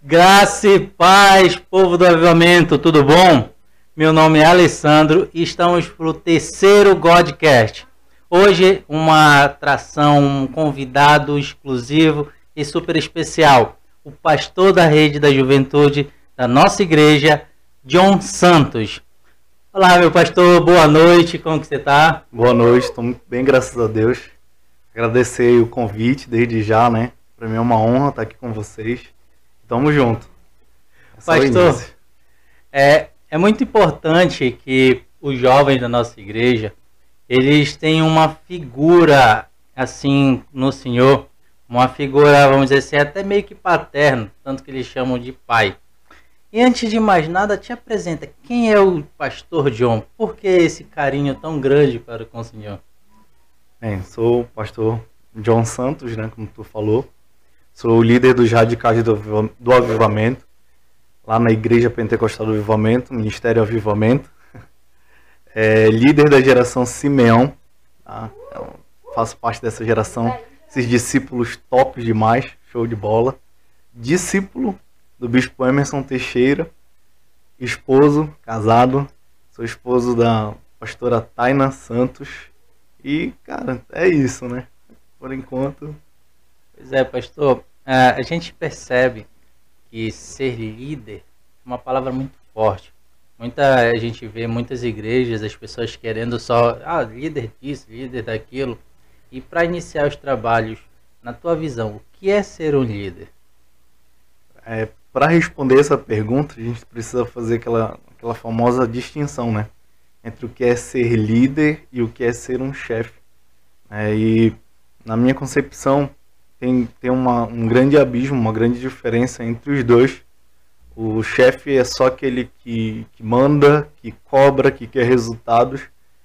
Graça e paz, povo do avivamento, tudo bom? Meu nome é Alessandro e estamos para o terceiro Godcast. Hoje, uma atração, um convidado exclusivo e super especial. O pastor da rede da juventude da nossa igreja, John Santos. Olá, meu pastor, boa noite, como que você está? Boa noite, estou bem, graças a Deus. Agradecer o convite desde já, né? Para mim é uma honra estar aqui com vocês. Tamo junto. É Pastor, é, é muito importante que os jovens da nossa igreja, eles tenham uma figura assim no Senhor, uma figura, vamos dizer assim, até meio que paterno, tanto que eles chamam de pai. E antes de mais nada, te apresenta quem é o pastor John? Por que esse carinho tão grande para com o Senhor? Bem, sou o pastor John Santos, né, como tu falou. Sou o líder dos radicais do, do Avivamento, lá na Igreja Pentecostal do Avivamento, Ministério Avivamento. É, líder da geração Simeão, tá? então, faço parte dessa geração. Esses discípulos tops demais, show de bola. Discípulo do Bispo Emerson Teixeira, esposo, casado, sou esposo da pastora Taina Santos. E, cara, é isso, né? Por enquanto. Pois é, pastor. É, a gente percebe que ser líder é uma palavra muito forte. Muita a gente vê muitas igrejas, as pessoas querendo só, ah, líder disso, líder daquilo. E para iniciar os trabalhos, na tua visão, o que é ser um líder? É, para responder essa pergunta, a gente precisa fazer aquela, aquela famosa distinção, né? Entre o que é ser líder e o que é ser um chefe. É, e na minha concepção, tem, tem uma, um grande abismo, uma grande diferença entre os dois. O chefe é só aquele que, que manda, que cobra, que quer resultados,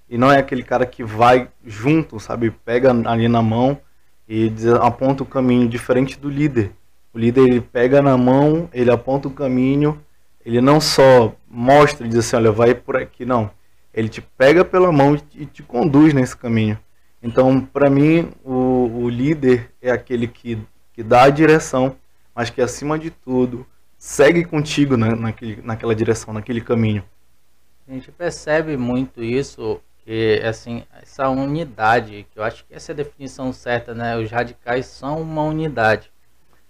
e não é aquele cara que vai junto, sabe? Pega ali na mão e aponta o caminho, diferente do líder. O líder ele pega na mão, ele aponta o caminho, ele não só mostra e diz assim, olha, vai por aqui, não. Ele te pega pela mão e te conduz nesse caminho. Então, para mim, o, o, líder é aquele que, que dá a direção, mas que, acima de tudo, segue contigo né, naquele, naquela direção, naquele caminho. A gente percebe muito isso, que assim, essa unidade, que eu acho que essa é a definição certa, né? Os radicais são uma unidade.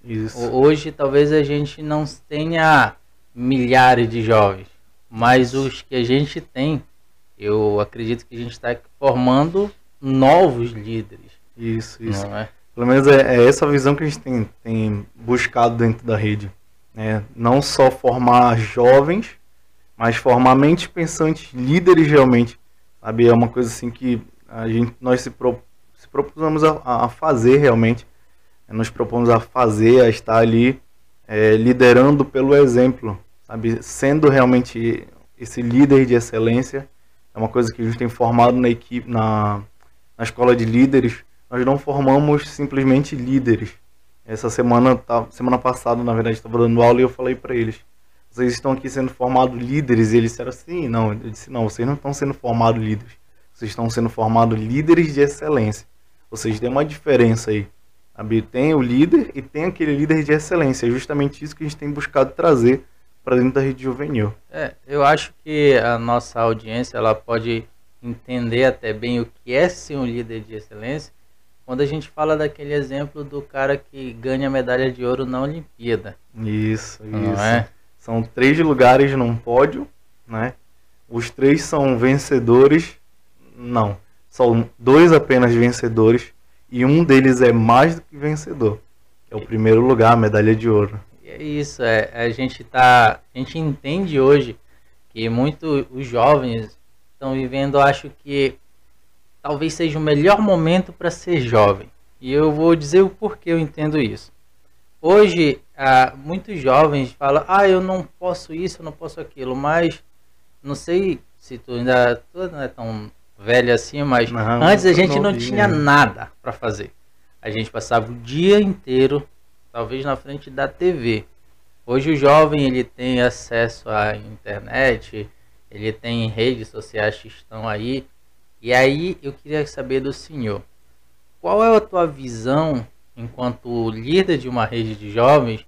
Isso. Hoje, talvez a gente não tenha milhares de jovens, mas os que a gente tem, eu acredito que a gente está formando novos líderes. Isso, isso. É? Pelo menos é, é, essa visão que a gente tem, tem buscado dentro da rede. Né? Não só formar jovens, mas formar mentes pensantes, líderes realmente. Sabe? É uma coisa assim que a gente, nós se, pro, se propusemos a, a fazer realmente. Nos propomos a fazer, a estar ali é, liderando pelo exemplo, sabe? Sendo realmente esse líder de excelência. É uma coisa que a gente tem formado na equipe, na, na escola de líderes, nós não formamos simplesmente líderes. Essa semana, tá, semana passada, na verdade, estava dando aula e eu falei para eles: vocês estão aqui sendo formados líderes? E eles disseram assim: não. Eu disse: não, vocês não estão sendo formados líderes. Vocês estão sendo formados líderes de excelência. Seja, tem uma diferença aí. Tem o líder e tem aquele líder de excelência. É justamente isso que a gente tem buscado trazer para dentro da rede juvenil. É, eu acho que a nossa audiência ela pode entender até bem o que é ser um líder de excelência, quando a gente fala daquele exemplo do cara que ganha medalha de ouro na Olimpíada. Isso, Não isso. É? São três lugares num pódio, né? Os três são vencedores. Não, são dois apenas vencedores e um deles é mais do que vencedor. é o primeiro lugar, a medalha de ouro. É isso, é, a gente tá, a gente entende hoje que muito os jovens estão vivendo, acho que talvez seja o melhor momento para ser jovem. E eu vou dizer o porquê eu entendo isso. Hoje, ah, muitos jovens falam: ah, eu não posso isso, eu não posso aquilo, mas não sei se tu ainda tu não é tão velho assim, mas não, antes a gente não tinha nada para fazer. A gente passava o dia inteiro, talvez na frente da TV. Hoje o jovem ele tem acesso à internet, ele tem redes sociais que estão aí. E aí eu queria saber do senhor, qual é a tua visão enquanto líder de uma rede de jovens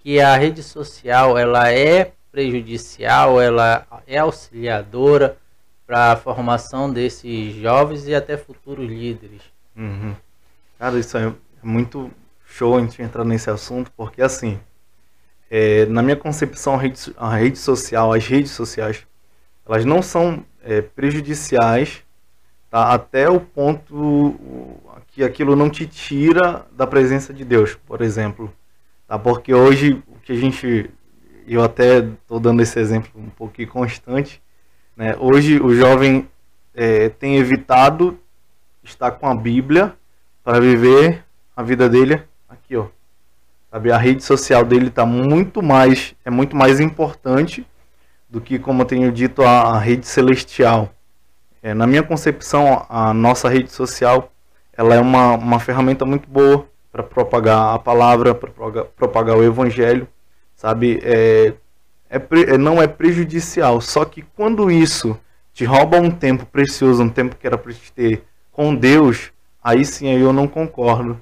que a rede social ela é prejudicial, ela é auxiliadora para a formação desses jovens e até futuros líderes. Uhum. Cara, isso é muito show a gente entrar nesse assunto, porque assim, é, na minha concepção, a rede, a rede, social, as redes sociais, elas não são é, prejudiciais tá, até o ponto que aquilo não te tira da presença de Deus, por exemplo. Tá? Porque hoje o que a gente, eu até estou dando esse exemplo um pouquinho constante, né? hoje o jovem é, tem evitado estar com a Bíblia para viver a vida dele aqui, ó. Sabe, a rede social dele está muito mais, é muito mais importante do que, como eu tenho dito, a rede celestial. É, na minha concepção, a nossa rede social ela é uma, uma ferramenta muito boa para propagar a palavra, para propagar, o evangelho, sabe? É, é, é, não é prejudicial, só que quando isso te rouba um tempo precioso, um tempo que era para te ter com Deus, aí sim aí eu não concordo,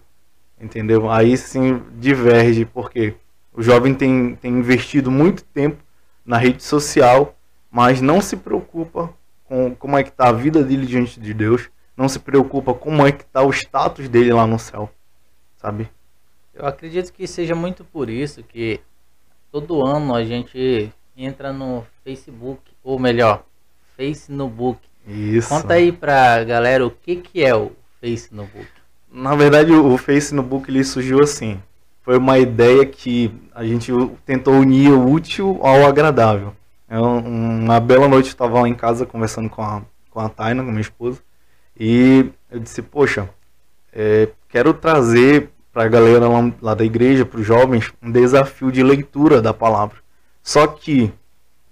entendeu? Aí sim diverge, porque o jovem tem, tem investido muito tempo na rede social, mas não se preocupa com como é que está a vida dele diante de Deus, não se preocupa como é que está o status dele lá no céu, sabe? Eu acredito que seja muito por isso que todo ano a gente entra no Facebook, ou melhor, Face no Book. Isso. Conta aí pra galera o que, que é o Face no Book. Na verdade, o Face no Book ele surgiu assim. Foi uma ideia que a gente tentou unir o útil ao agradável. É uma bela noite eu estava lá em casa conversando com a, com a Taina, com minha esposa, e eu disse, poxa, é, quero trazer para a galera lá, lá da igreja, para os jovens, um desafio de leitura da palavra. Só que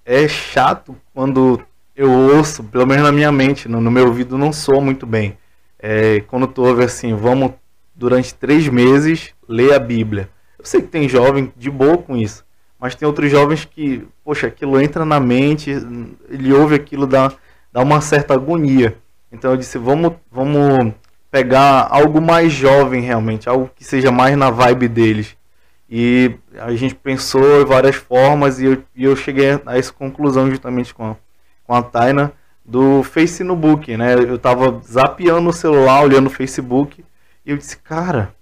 é chato quando eu ouço, pelo menos na minha mente, no, no meu ouvido não soa muito bem é, quando tu ouve assim, vamos durante três meses ler a Bíblia. Eu sei que tem jovem de boa com isso, mas tem outros jovens que, poxa, aquilo entra na mente, ele ouve aquilo, dá, dá uma certa agonia. Então eu disse, vamos, vamos pegar algo mais jovem realmente, algo que seja mais na vibe deles. E a gente pensou em várias formas e eu, e eu cheguei a essa conclusão justamente com a, com a Taina do Facebook, né? Eu tava zapeando o celular, olhando o Facebook, e eu disse, cara,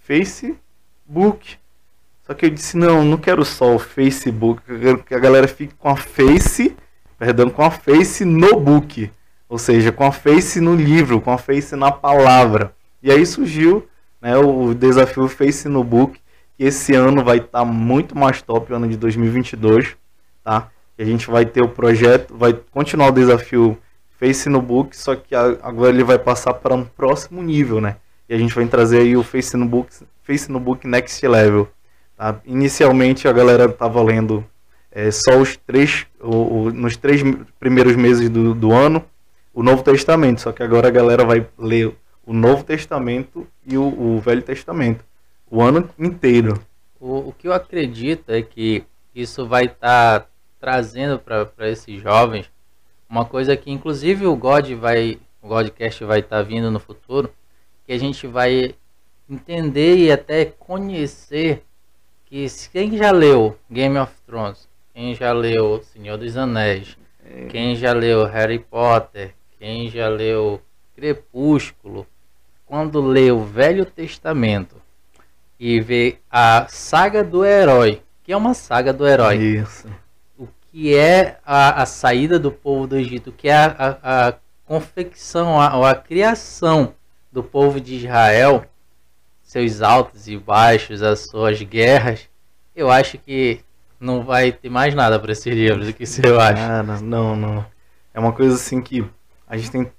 Facebook. Só que eu disse, não, não quero só o Facebook, eu quero que a galera fique com a Face, perdão, com a Face no book. Ou seja, com a Face no livro, com a Face na palavra. E aí surgiu né, o desafio Face no Book, que esse ano vai estar tá muito mais top, o ano de 2022, tá? a gente vai ter o projeto, vai continuar o desafio Face no Book, só que agora ele vai passar para um próximo nível, né? E a gente vai trazer aí o Face no Book, Face no Book Next Level. Tá? Inicialmente a galera estava lendo é, só os três, o, o, nos três primeiros meses do, do ano, o Novo Testamento, só que agora a galera vai ler o Novo Testamento e o, o Velho Testamento, o ano inteiro. O, o que eu acredito é que isso vai estar tá trazendo para esses jovens uma coisa que inclusive o God vai, o Godcast vai estar tá vindo no futuro, que a gente vai entender e até conhecer que quem já leu Game of Thrones, quem já leu Senhor dos Anéis, é. quem já leu Harry Potter, quem já leu Crepúsculo, quando lê o Velho Testamento e vê a saga do herói, que é uma saga do herói. Isso que é a, a saída do povo do Egito, que é a, a, a confecção, a, a criação do povo de Israel, seus altos e baixos, as suas guerras, eu acho que não vai ter mais nada para esses livros. O que você acha? Cara, não, não. É uma coisa assim que a gente tem.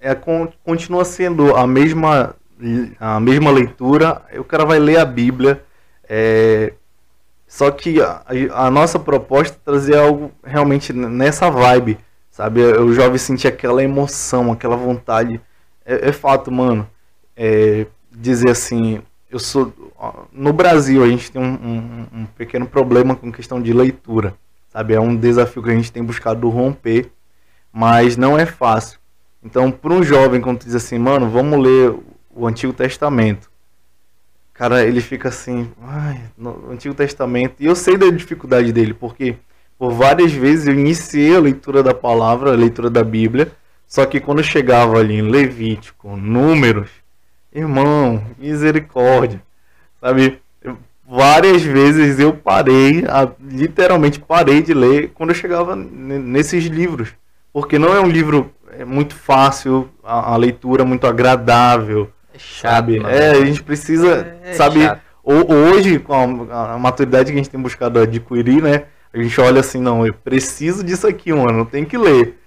É, continua sendo a mesma, a mesma leitura. O cara vai ler a Bíblia. É, só que a, a, nossa proposta é trazer algo realmente nessa vibe, sabe? O jovem sentir aquela emoção, aquela vontade. É, é fato, mano. É, dizer assim, eu sou. No Brasil a gente tem um, um, um, pequeno problema com questão de leitura, sabe? É um desafio que a gente tem buscado romper, mas não é fácil. Então, para um jovem, quando diz assim, mano, vamos ler o Antigo Testamento cara, ele fica assim, ai, no Antigo Testamento. E eu sei da dificuldade dele, porque por várias vezes eu iniciei a leitura da palavra, a leitura da Bíblia, só que quando eu chegava ali em Levítico, Números, irmão, misericórdia, sabe? Eu, várias vezes eu parei, a, literalmente parei de ler quando eu chegava nesses livros, porque não é um livro é muito fácil, a, a leitura muito agradável, É chato. sabe? mano. É, a gente precisa, É sabe? chato. ho- Hoje, com a, a maturidade que a gente tem buscado adquirir, né? A gente olha assim, não, eu preciso disso aqui, mano, eu tenho que ler.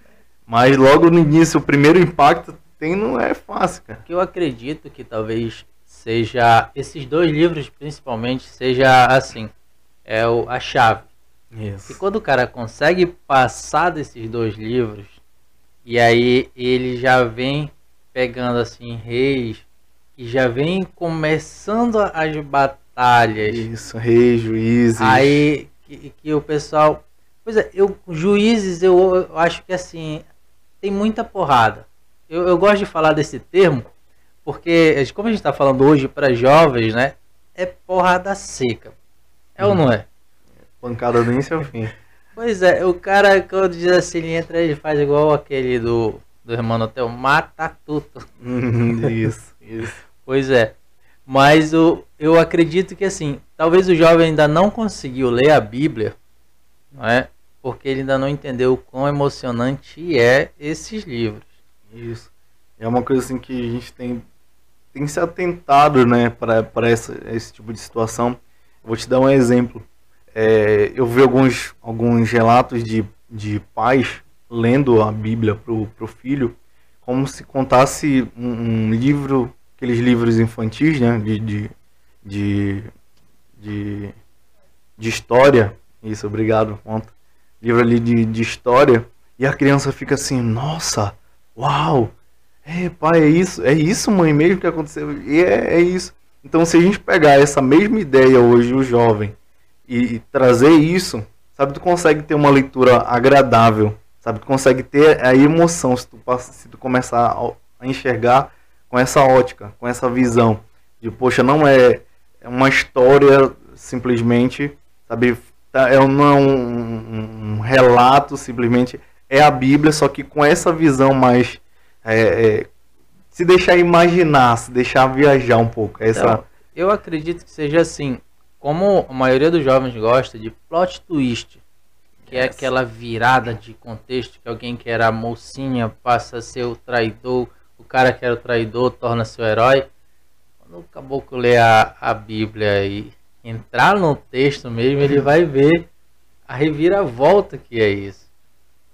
Mas logo no início, o primeiro impacto tem não é fácil, cara. que eu acredito que talvez seja esses dois livros principalmente seja assim é o, a chave e Isso. quando o cara consegue passar desses dois livros e aí ele já vem pegando assim reis e já vem começando as batalhas Isso, reis, juízes. aí que, que o pessoal pois é eu juízes eu, eu acho que assim tem muita porrada eu, eu gosto de falar desse termo porque como a gente está falando hoje para jovens né é porrada seca é ou não é Pancada do início ao fim. pois é o cara quando diz assim ele entra ele faz igual aquele do do irmão Hotel mata tudo Hum, isso, isso. Pois é. Mas o, eu acredito que assim, talvez o jovem ainda não conseguiu ler a Bíblia, não é? Porque ele ainda não entendeu o quão emocionante é esses livros. Isso. É uma coisa assim que a gente tem, tem se atentado, né, para esse tipo de situação. Vou te dar um exemplo. É, eu vi alguns, alguns relatos de, de pais lendo a Bíblia pro, pro filho como se contasse um, um livro, aqueles livros infantis, né, de, de, de, de, de história. Isso, obrigado, conta. Livro ali de, de história. E a criança fica assim, nossa, uau, é, pai, é isso, é isso, mãe, mesmo que aconteceu. E é, é isso. Então, se a gente pegar essa mesma ideia hoje, o jovem, e, e trazer isso, sabe, tu consegue ter uma leitura agradável, sabe, tu consegue ter a emoção se tu, passa- se tu começar a, a enxergar com essa ótica, com essa visão de, poxa, não é é uma história simplesmente, sabe, tá- é, não é um, um- um relato simplesmente, é a Bíblia, só que com essa visão mais é, é, se deixar imaginar, se deixar viajar um pouco. Essa, Então, eu acredito que seja assim, como a maioria dos jovens gosta de plot twist, que é aquela virada de contexto que alguém que era a mocinha passa a ser o traidor, o cara que era o traidor torna-se o herói. Quando o caboclo lê a, a Bíblia e entrar no texto mesmo, ele vai ver a reviravolta que é isso.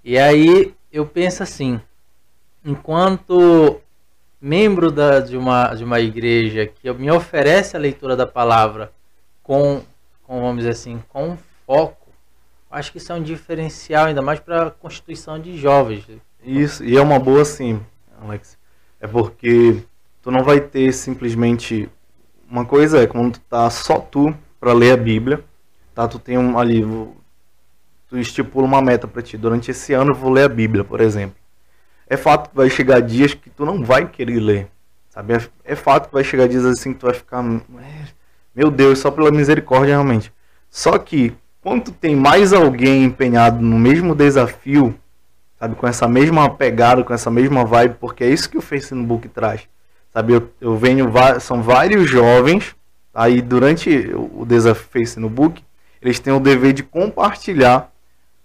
E aí eu penso assim, enquanto membro da, de, uma, de uma igreja que me oferece a leitura da palavra com, com vamos dizer assim, com foco, acho que isso é um diferencial ainda mais para a constituição de jovens. Isso, e é uma boa sim, Alex. É porque tu não vai ter simplesmente. Uma coisa é quando tu tá só tu para ler a Bíblia, tá? Tu tem um ali. Tu estipula uma meta para ti. Durante esse ano eu vou ler a Bíblia, por exemplo. É fato que vai chegar dias que tu não vai querer ler. Sabe? É, é fato que vai chegar dias assim que tu vai ficar. "É, Meu Deus, só pela misericórdia realmente. Só que quando tu tem mais alguém empenhado no mesmo desafio, sabe, com essa mesma pegada, com essa mesma vibe, porque é isso que o Facebook traz. Sabe, eu, eu venho, são vários jovens, aí durante o o desafio Facebook, eles têm o dever de compartilhar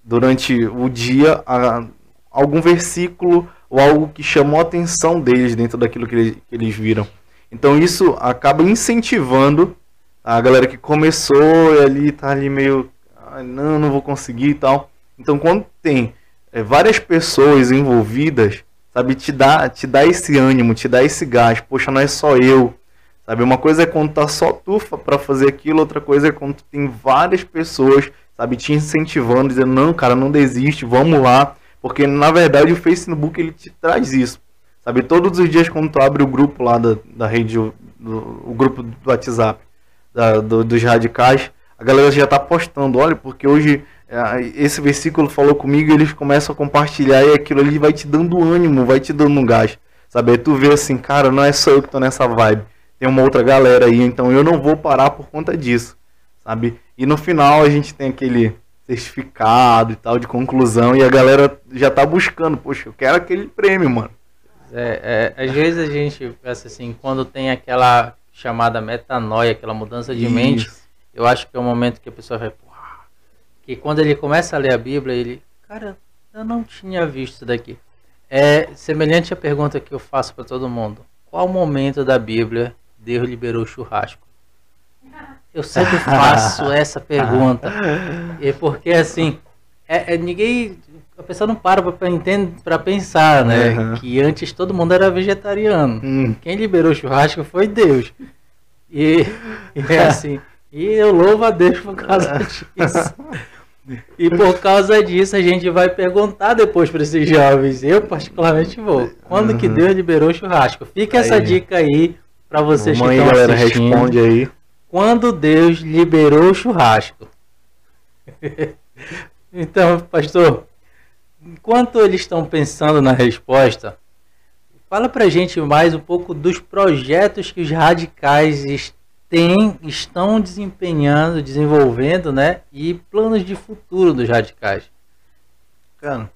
durante o dia a- algum versículo ou algo que chamou a atenção deles dentro daquilo que eles, que eles viram. Então isso acaba incentivando a galera que começou e ali tá ali meio, "Ah, não, não vou conseguir e tal. Então quando tem é, várias pessoas envolvidas, sabe, te dá, te dá esse ânimo, te dá esse gás. Poxa, não é só eu, sabe? Uma coisa é quando tá só tu pra fazer aquilo, outra coisa é quando tem várias pessoas, sabe, te incentivando, dizendo não, cara, não desiste, vamos lá, porque na verdade o Facebook ele te traz isso, sabe? Todos os dias quando tu abre o grupo lá da, da rede, do, o grupo do WhatsApp da- do- dos radicais, a galera já tá postando, olha, porque hoje é, esse versículo falou comigo, eles começam a compartilhar e aquilo ali vai te dando ânimo, vai te dando gás. Sabe? Tu vê assim, cara, não é só eu que tô nessa vibe. Tem uma outra galera aí, então eu não vou parar por conta disso, sabe? E no final a gente tem aquele certificado e tal de conclusão e a galera já tá buscando, poxa, eu quero aquele prêmio, mano. É, é, às vezes a gente pensa assim, quando tem aquela chamada metanoia, aquela mudança de Isso. mente, eu acho que é o momento que a pessoa vai, que quando ele começa a ler a Bíblia, ele, cara, eu não tinha visto isso daqui. É semelhante à pergunta que eu faço para todo mundo. Qual momento da Bíblia Deus liberou o churrasco? Eu sempre faço essa pergunta. E porque assim, é, é, ninguém. A pessoa não para para pensar, né? Uhum. Que antes todo mundo era vegetariano. Hum. Quem liberou o churrasco foi Deus. E, e é assim. E eu louvo a Deus por causa disso. E por causa disso a gente vai perguntar depois para esses jovens. Eu particularmente vou. Quando uhum. que Deus liberou o churrasco? Fica aí. essa dica aí para vocês Mamãe, que estão galera, assistindo. responde aí. Quando Deus liberou o churrasco? então, pastor, enquanto eles estão pensando na resposta, fala pra gente mais um pouco dos projetos que os radicais têm, estão desempenhando, desenvolvendo, né? E planos de futuro dos radicais. Cara,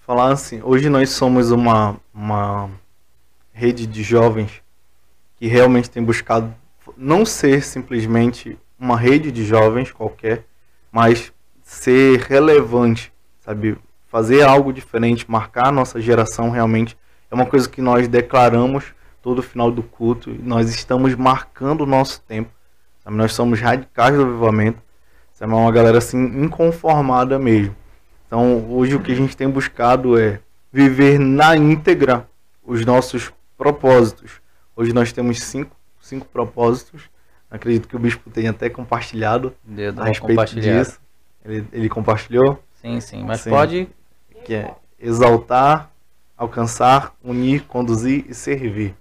falar assim, hoje nós somos uma, uma rede de jovens que realmente tem buscado não ser simplesmente uma rede de jovens qualquer, mas ser relevante, sabe? Fazer algo diferente, marcar a nossa geração realmente é uma coisa que nós declaramos todo final do culto. Nós estamos marcando o nosso tempo. Sabe? Nós somos radicais do avivamento. Sabe? É uma galera assim inconformada mesmo. Então, hoje o que a gente tem buscado é viver na íntegra os nossos propósitos. Hoje nós temos cinco, cinco propósitos. Acredito que o bispo tenha até compartilhado a respeito disso. Ele, ele, compartilhou? Sim, sim, mas sim. pode. Que é exaltar, alcançar, unir, conduzir e servir.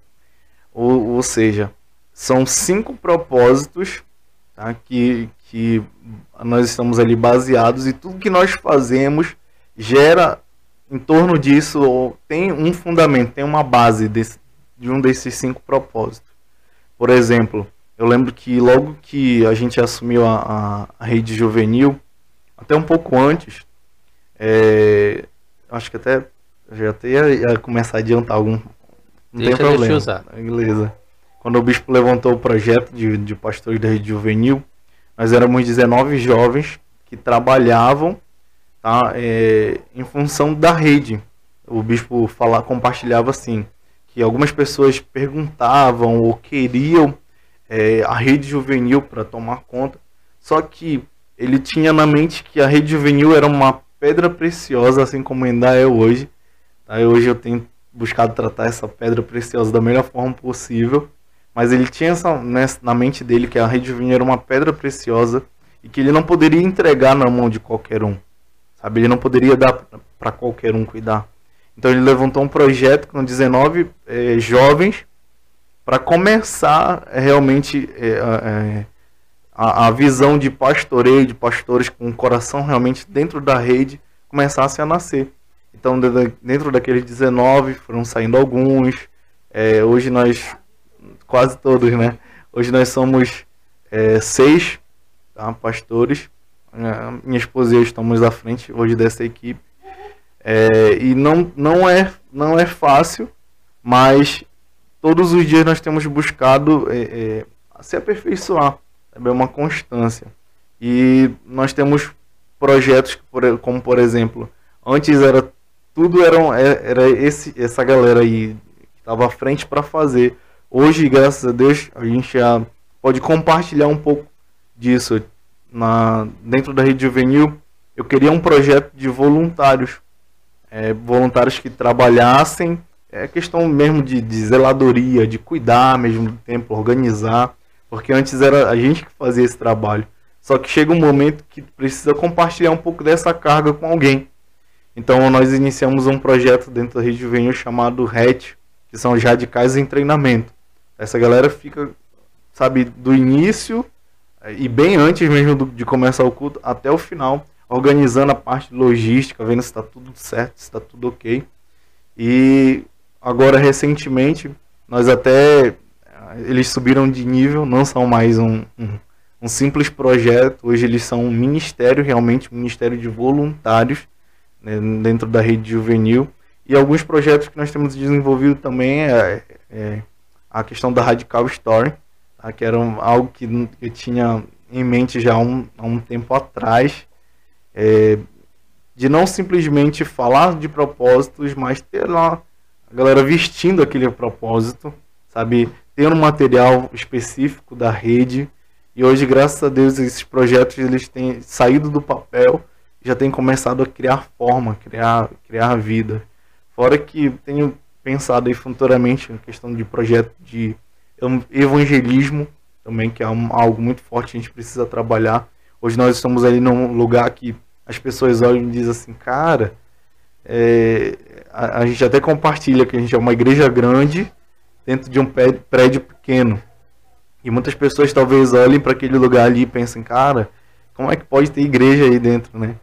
Ou, ou seja, são cinco propósitos tá, que, que nós estamos ali baseados e tudo que nós fazemos gera em torno disso, ou tem um fundamento, tem uma base desse, de um desses cinco propósitos. Por exemplo, eu lembro que logo que a gente assumiu a, a, a rede juvenil, até um pouco antes, é, acho que até já até ia, ia começar a adiantar algum, não deixa, tem problema. Deixa Beleza. Quando o bispo levantou o projeto de, de pastores da rede juvenil, nós éramos 19 jovens que trabalhavam tá, é, em função da rede. O bispo fala, compartilhava assim, que algumas pessoas perguntavam ou queriam é, a rede juvenil para tomar conta, só que ele tinha na mente que a rede juvenil era uma pedra preciosa, assim como ainda é hoje. Tá? Hoje eu tenho buscado tratar essa pedra preciosa da melhor forma possível. Mas ele tinha essa, né, na mente dele que a rede vinha era uma pedra preciosa e que ele não poderia entregar na mão de qualquer um. Sabe? Ele não poderia dar para qualquer um cuidar. Então ele levantou um projeto com 19 é, jovens para começar é, realmente é, a, a, visão de pastoreio, de pastores com o coração realmente dentro da rede, começasse a nascer. Então, dentro daqueles 19, foram saindo alguns. Hoje nós, quase todos, né? Hoje nós somos seis tá, pastores. Minha esposa e eu estamos à frente hoje dessa equipe. É, e não, não, é, não é fácil, mas todos os dias nós temos buscado é, é, se aperfeiçoar. É uma constância. E nós temos projetos como, por exemplo, antes era tudo era, é, era esse, essa galera aí que estava à frente para fazer. Hoje, graças a Deus, a gente já pode compartilhar um pouco disso. Na, dentro da rede juvenil, eu queria um projeto de voluntários. É, voluntários que trabalhassem, é questão mesmo de, de zeladoria, de cuidar mesmo do tempo, organizar, porque antes era a gente que fazia esse trabalho. Só que chega um momento que precisa compartilhar um pouco dessa carga com alguém. Então nós iniciamos um projeto dentro da Rede Juvenil chamado RET, que são os radicais em treinamento. Essa galera fica, sabe, do início e bem antes mesmo do, de começar o culto até o final, organizando a parte logística, vendo se está tudo certo, se está tudo ok. E agora recentemente nós até eles subiram de nível, não são mais um, um, um simples projeto, hoje eles são um ministério, realmente um ministério de voluntários né, dentro da rede juvenil. E alguns projetos que nós temos desenvolvido também é, é a questão da Radical Story, tá, que era algo que eu tinha em mente já há um, há um tempo atrás, é, de não simplesmente falar de propósitos, mas ter lá a galera vestindo aquele propósito, sabe? Ter um material específico da rede. E hoje, graças a Deus, esses projetos eles têm saído do papel já têm começado a criar forma, criar, criar vida. Fora que tenho pensado aí futuramente na questão de projeto de evangelismo também, que é algo muito forte, a gente precisa trabalhar. Hoje nós estamos ali num lugar que as pessoas olham e dizem assim, cara, é, a, a, gente até compartilha que a gente é uma igreja grande dentro de um prédio pequeno. E muitas pessoas talvez olhem para aquele lugar ali e pensem, cara, como é que pode ter igreja aí dentro, né?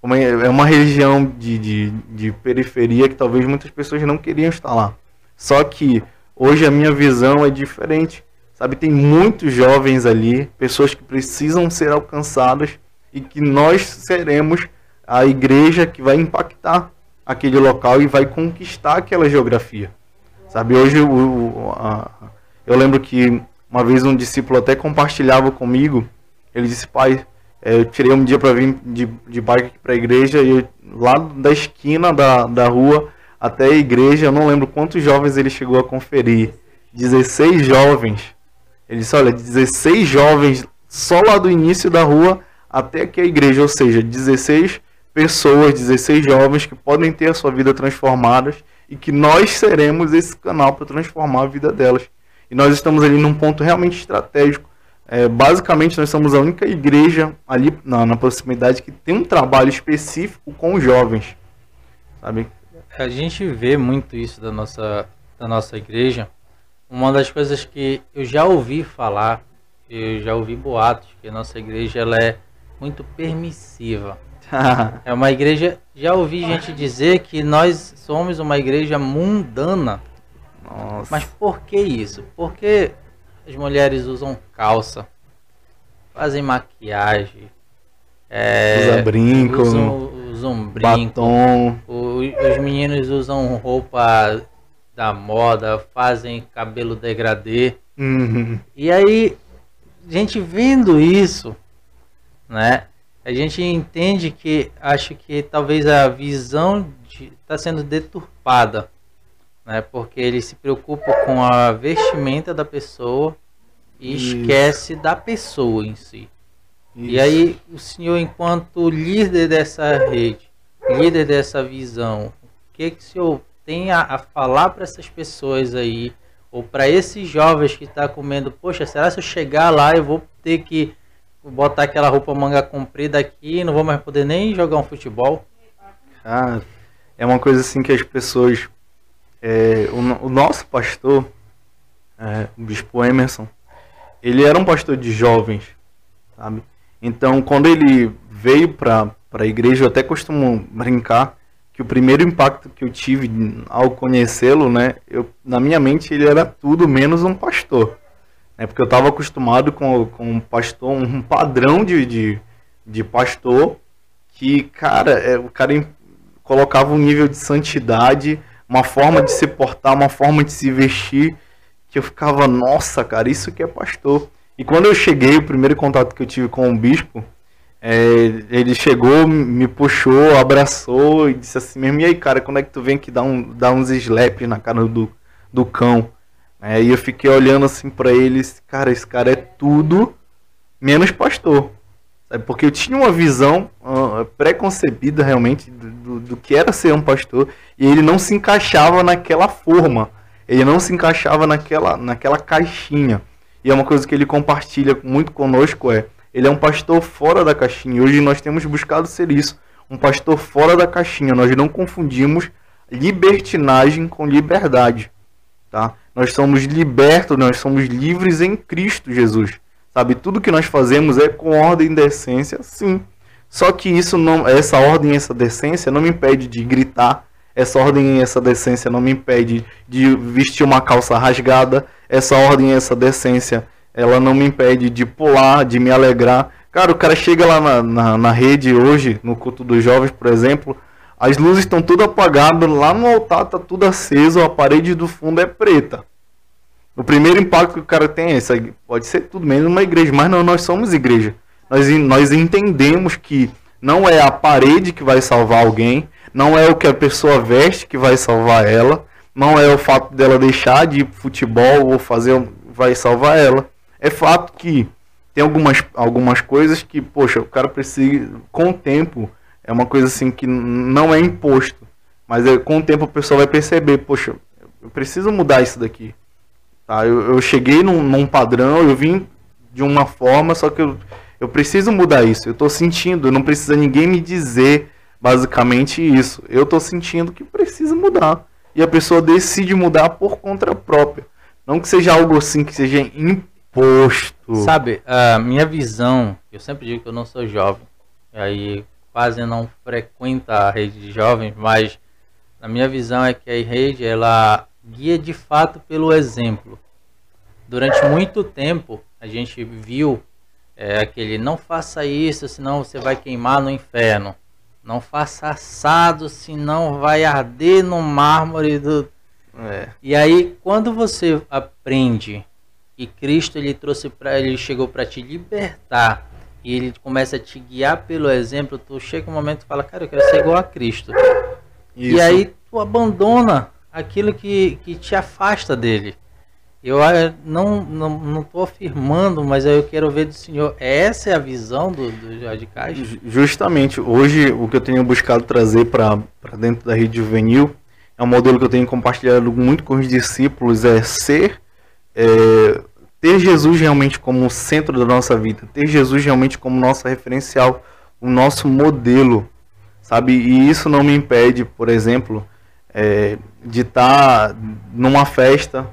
Como é, é uma região de, de, de periferia que talvez muitas pessoas não queriam estar lá. Só que hoje a minha visão é diferente. Sabe, tem muitos jovens ali, pessoas que precisam ser alcançadas e que nós seremos a igreja que vai impactar aquele local e vai conquistar aquela geografia. Sabe, hoje o, a, eu lembro que uma vez um discípulo até compartilhava comigo, ele disse, pai, é, eu tirei um dia para vir de, de bike para a igreja e lá da esquina da, da rua até a igreja, eu não lembro quantos jovens ele chegou a conferir. 16 jovens ele disse: olha, 16 jovens só lá do início da rua até aqui a igreja, ou seja, 16 pessoas, 16 jovens que podem ter a sua vida transformadas e que nós seremos esse canal para transformar a vida delas. E nós estamos ali num ponto realmente estratégico. É, basicamente, nós somos a única igreja ali na, na proximidade que tem um trabalho específico com os jovens. Sabe? A gente vê muito isso da nossa, da nossa igreja uma das coisas que eu já ouvi falar, eu já ouvi boatos que a nossa igreja ela é muito permissiva. é uma igreja, já ouvi gente dizer que nós somos uma igreja mundana. Nossa. Mas por que isso? Porque as mulheres usam calça, fazem maquiagem, é, Usa brinco, usam, usam brinco, batom. os meninos usam roupa da moda, fazem cabelo degradê. Uhum. E aí, a gente vendo isso, né? A gente entende que acho que talvez a visão está sendo deturpada, né? Porque ele se preocupa com a vestimenta da pessoa e isso. esquece da pessoa em si. Isso. E aí o senhor, enquanto líder dessa rede, líder dessa visão, o que que o senhor tem a, a falar para essas pessoas aí, ou para esses jovens que estão tá comendo, poxa, será se eu chegar lá eu vou ter que botar aquela roupa manga comprida aqui não vou mais poder nem jogar um futebol? Ah, é uma coisa assim que as pessoas. É, o, o, nosso pastor, é, o Bispo Emerson, ele era um pastor de jovens, sabe? Então, quando ele veio para a igreja, eu até costumo brincar que o primeiro impacto que eu tive ao conhecê-lo, né, eu, na minha mente ele era tudo menos um pastor. Né, porque eu estava acostumado com, com um pastor, um padrão de, de, de pastor, que, cara, é, o cara colocava um nível de santidade, uma forma de se portar, uma forma de se vestir, que eu ficava, nossa, cara, isso que é pastor. E quando eu cheguei, o primeiro contato que eu tive com o bispo, é, ele chegou, me puxou, abraçou e disse assim mesmo, e aí cara, quando é que tu vem aqui dar, um, dar uns slaps na cara do, do cão? É, e eu fiquei olhando assim para ele, cara, esse cara é tudo menos pastor. Sabe? Porque eu tinha uma visão uh, pré-concebida realmente do, do, do, que era ser um pastor e ele não se encaixava naquela forma. Ele não se encaixava naquela, naquela caixinha. E é uma coisa que ele compartilha muito conosco é ele é um pastor fora da caixinha. Hoje nós temos buscado ser isso, um pastor fora da caixinha. Nós não confundimos libertinagem com liberdade, tá? Nós somos libertos, nós somos livres em Cristo Jesus. Sabe, tudo que nós fazemos é com ordem e decência, sim. Só que isso não, essa ordem essa decência não me impede de gritar, essa ordem e essa decência não me impede de vestir uma calça rasgada, essa ordem e essa decência ela não me impede de pular, de me alegrar. Cara, o cara chega lá na, na, na rede hoje, no culto dos jovens, por exemplo, as luzes estão tudo apagadas, lá no altar tá tudo aceso, a parede do fundo é preta. O primeiro impacto que o cara tem é esse, pode ser tudo menos uma igreja, mas não, nós somos igreja. Nós, nós entendemos que não é a parede que vai salvar alguém, não é o que a pessoa veste que vai salvar ela, não é o fato dela deixar de ir futebol ou fazer vai salvar ela. É fato que tem algumas, algumas coisas que, poxa, o cara precisa, com o tempo, é uma coisa assim que não é imposto. Mas é, com o tempo a pessoa vai perceber, poxa, eu preciso mudar isso daqui. Tá? Eu, eu cheguei num, num padrão, eu vim de uma forma, só que eu, eu preciso mudar isso. Eu estou sentindo, não precisa ninguém me dizer basicamente isso. Eu estou sentindo que precisa mudar. E a pessoa decide mudar por conta própria. Não que seja algo assim que seja imposto. Sabe, a minha visão, eu sempre digo que eu não sou jovem. E aí quase não frequenta a rede de jovens, mas na minha visão é que a rede ela guia de fato pelo exemplo. Durante muito tempo a gente viu é, aquele não faça isso, senão você vai queimar no inferno. Não faça assado, senão vai arder no mármore do. É. E aí, quando você aprende que Cristo ele trouxe para ele chegou para te libertar e ele começa a te guiar pelo exemplo, tu chega um momento e fala, cara, eu quero ser igual a Cristo. Isso. E aí tu abandona aquilo que, que te afasta dele. Eu ah, não não não estou afirmando, mas eu quero ver do senhor. Essa é a visão dos do radicais? Justamente. Hoje, o que eu tenho buscado trazer para dentro da rede juvenil é um modelo que eu tenho compartilhado muito com os discípulos: é ser, é, ter Jesus realmente como centro da nossa vida, ter Jesus realmente como nosso referencial, o nosso modelo, sabe? E isso não me impede, por exemplo, é, de estar tá numa festa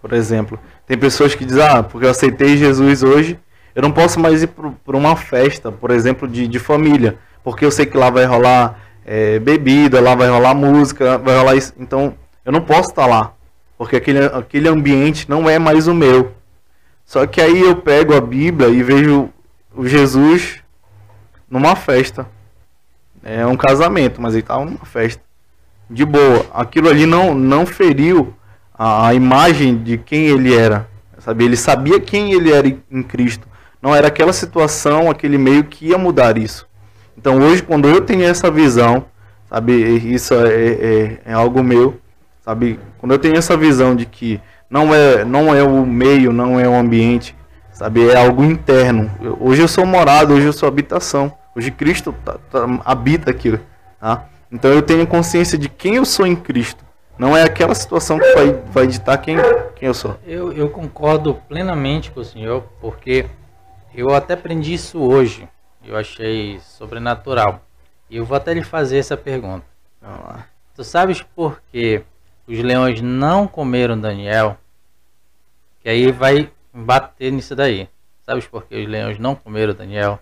por exemplo. Tem pessoas que dizem, ah, porque eu aceitei Jesus hoje, eu não posso mais ir para uma festa, por exemplo, de, de família, porque eu sei que lá vai rolar é, bebida, lá vai rolar música, vai rolar isso. Então, eu não posso estar lá, porque aquele, aquele ambiente não é mais o meu. Só que aí eu pego a Bíblia e vejo o Jesus numa festa. É um casamento, mas ele estava numa festa. De boa. Aquilo ali não, não feriu a, a imagem de quem ele era. Sabe? Ele sabia quem ele era em Cristo. Não era aquela situação, aquele meio que ia mudar isso. Então hoje, quando eu tenho essa visão, sabe, isso é, é, é, algo meu, sabe, quando eu tenho essa visão de que não é, não é o meio, não é o ambiente, sabe, é algo interno. Hoje eu sou morado, hoje eu sou habitação. Hoje Cristo tá, tá, habita aqui, tá? Então eu tenho consciência de quem eu sou em Cristo. Não é aquela situação que vai, vai ditar quem, quem eu sou. Eu, eu concordo plenamente com o senhor, porque eu até aprendi isso hoje. Eu achei sobrenatural. E eu vou até lhe fazer essa pergunta. Tu sabes por que os leões não comeram Daniel? Que aí vai bater nisso daí. Sabes por que os leões não comeram Daniel?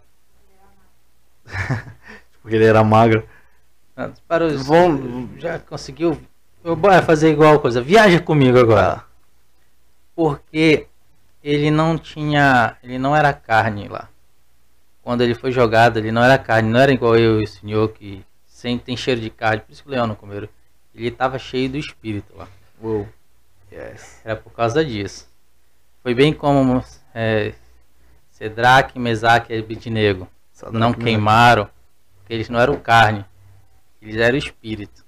Porque ele era magro. Para os, Bom, já conseguiu Bora fazer igual coisa. Viaja comigo agora. Porque ele não tinha. Ele não era carne lá. Quando ele foi jogado, ele não era carne. Não era igual eu e o senhor que sempre tem cheiro de carne. Por isso que o leão não comeu. Ele estava cheio do espírito lá. Uou. Yes. Era por causa disso. Foi bem como é, Cedraque, Mesaque e Abednego. Não queimaram. Porque eles não eram carne. Eles eram espírito.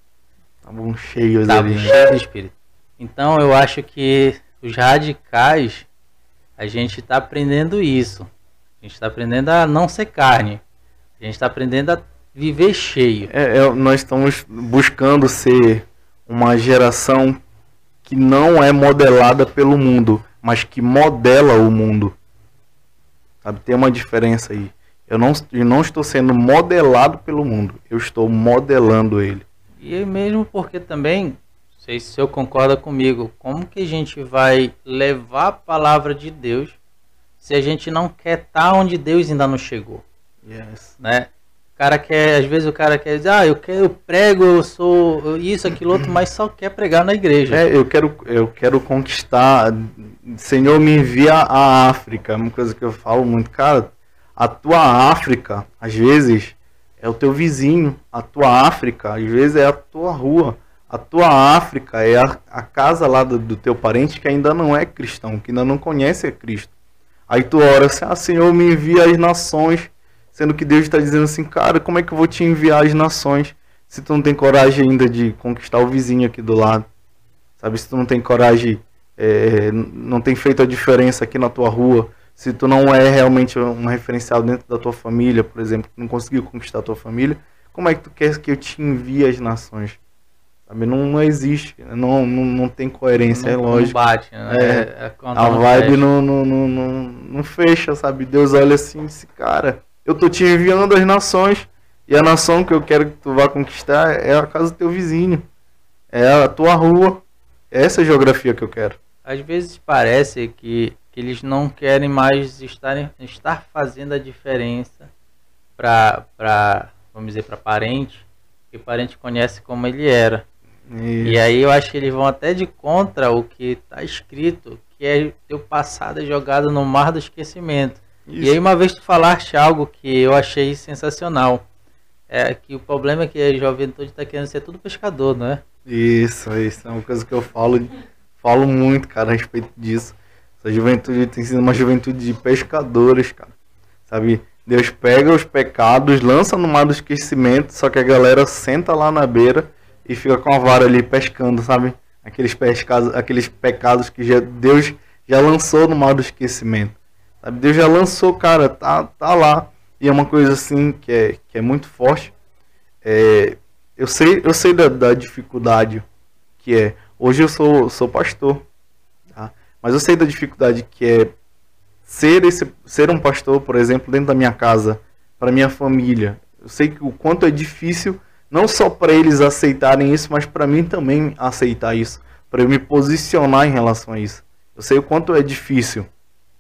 Estavam cheios Estavam ali. cheios de espírito. Então eu acho que os radicais, a gente está aprendendo isso. A gente está aprendendo a não ser carne. A gente está aprendendo a viver cheio. É, é, nós estamos buscando ser uma geração que não é modelada pelo mundo, mas que modela o mundo. Sabe, tem uma diferença aí. Eu não, eu não estou sendo modelado pelo mundo, eu estou modelando ele. E mesmo porque também, não sei se o senhor concorda comigo, como que a gente vai levar a palavra de Deus se a gente não quer estar tá onde Deus ainda não chegou? Yes. Né? Cara quer, às vezes o cara quer dizer, ah, eu quero, eu prego, eu sou isso, aquilo outro, mas só quer pregar na igreja. É, eu quero, eu quero conquistar. Senhor, me envia a África. É uma coisa que eu falo muito, cara. A tua África, às vezes, é o teu vizinho. A tua África, às vezes, é a tua rua. A tua África é a, a casa lá do, do, teu parente que ainda não é cristão, que ainda não conhece a Cristo. Aí tu ora assim, ah, Senhor, me envia as nações Sendo que Deus está dizendo assim, cara, como é que eu vou te enviar as nações se tu não tem coragem ainda de conquistar o vizinho aqui do lado? Sabe, se tu não tem coragem, é, não tem feito a diferença aqui na tua rua, se tu não é realmente um referencial dentro da tua família, por exemplo, não conseguiu conquistar a tua família, como é que tu quer que eu te envie as nações? Sabe, não, não existe, não, não, não tem coerência, não, é lógico. Não bate, né? É, é, a vibe não, não, não, não, não fecha, sabe? Deus olha assim e diz, cara, eu tô te enviando as nações. E a nação que eu quero que tu vá conquistar é a casa do teu vizinho. É a tua rua. É essa geografia que eu quero. Às vezes parece que, que eles não querem mais estar, estar fazendo a diferença para, vamos dizer, para parente, que parente conhece como ele era. Isso. E aí eu acho que eles vão até de contra o que está escrito, que é teu passado é jogado no mar do esquecimento. Isso. E aí uma vez tu falaste algo que eu achei sensacional. É que o problema é que a juventude está querendo ser tudo pescador, não é? Isso, isso é uma coisa que eu falo, falo muito, cara, a respeito disso. Essa juventude tem sido uma juventude de pescadores, cara. Sabe? Deus pega os pecados, lança no mar do esquecimento, só que a galera senta lá na beira e fica com a vara ali pescando, sabe? Aqueles, pescados, aqueles pecados que já, Deus já lançou no mar do esquecimento. Sabe? Deus já lançou, cara, tá, tá lá. E é uma coisa assim que é, que é muito forte. É, eu sei, eu sei da, da, dificuldade que é. Hoje eu sou, sou pastor, tá? mas eu sei da dificuldade que é ser, esse, ser um pastor, por exemplo, dentro da minha casa, para minha família. Eu sei que o quanto é difícil, não só para eles aceitarem isso, mas para mim também aceitar isso, para eu me posicionar em relação a isso. Eu sei o quanto é difícil.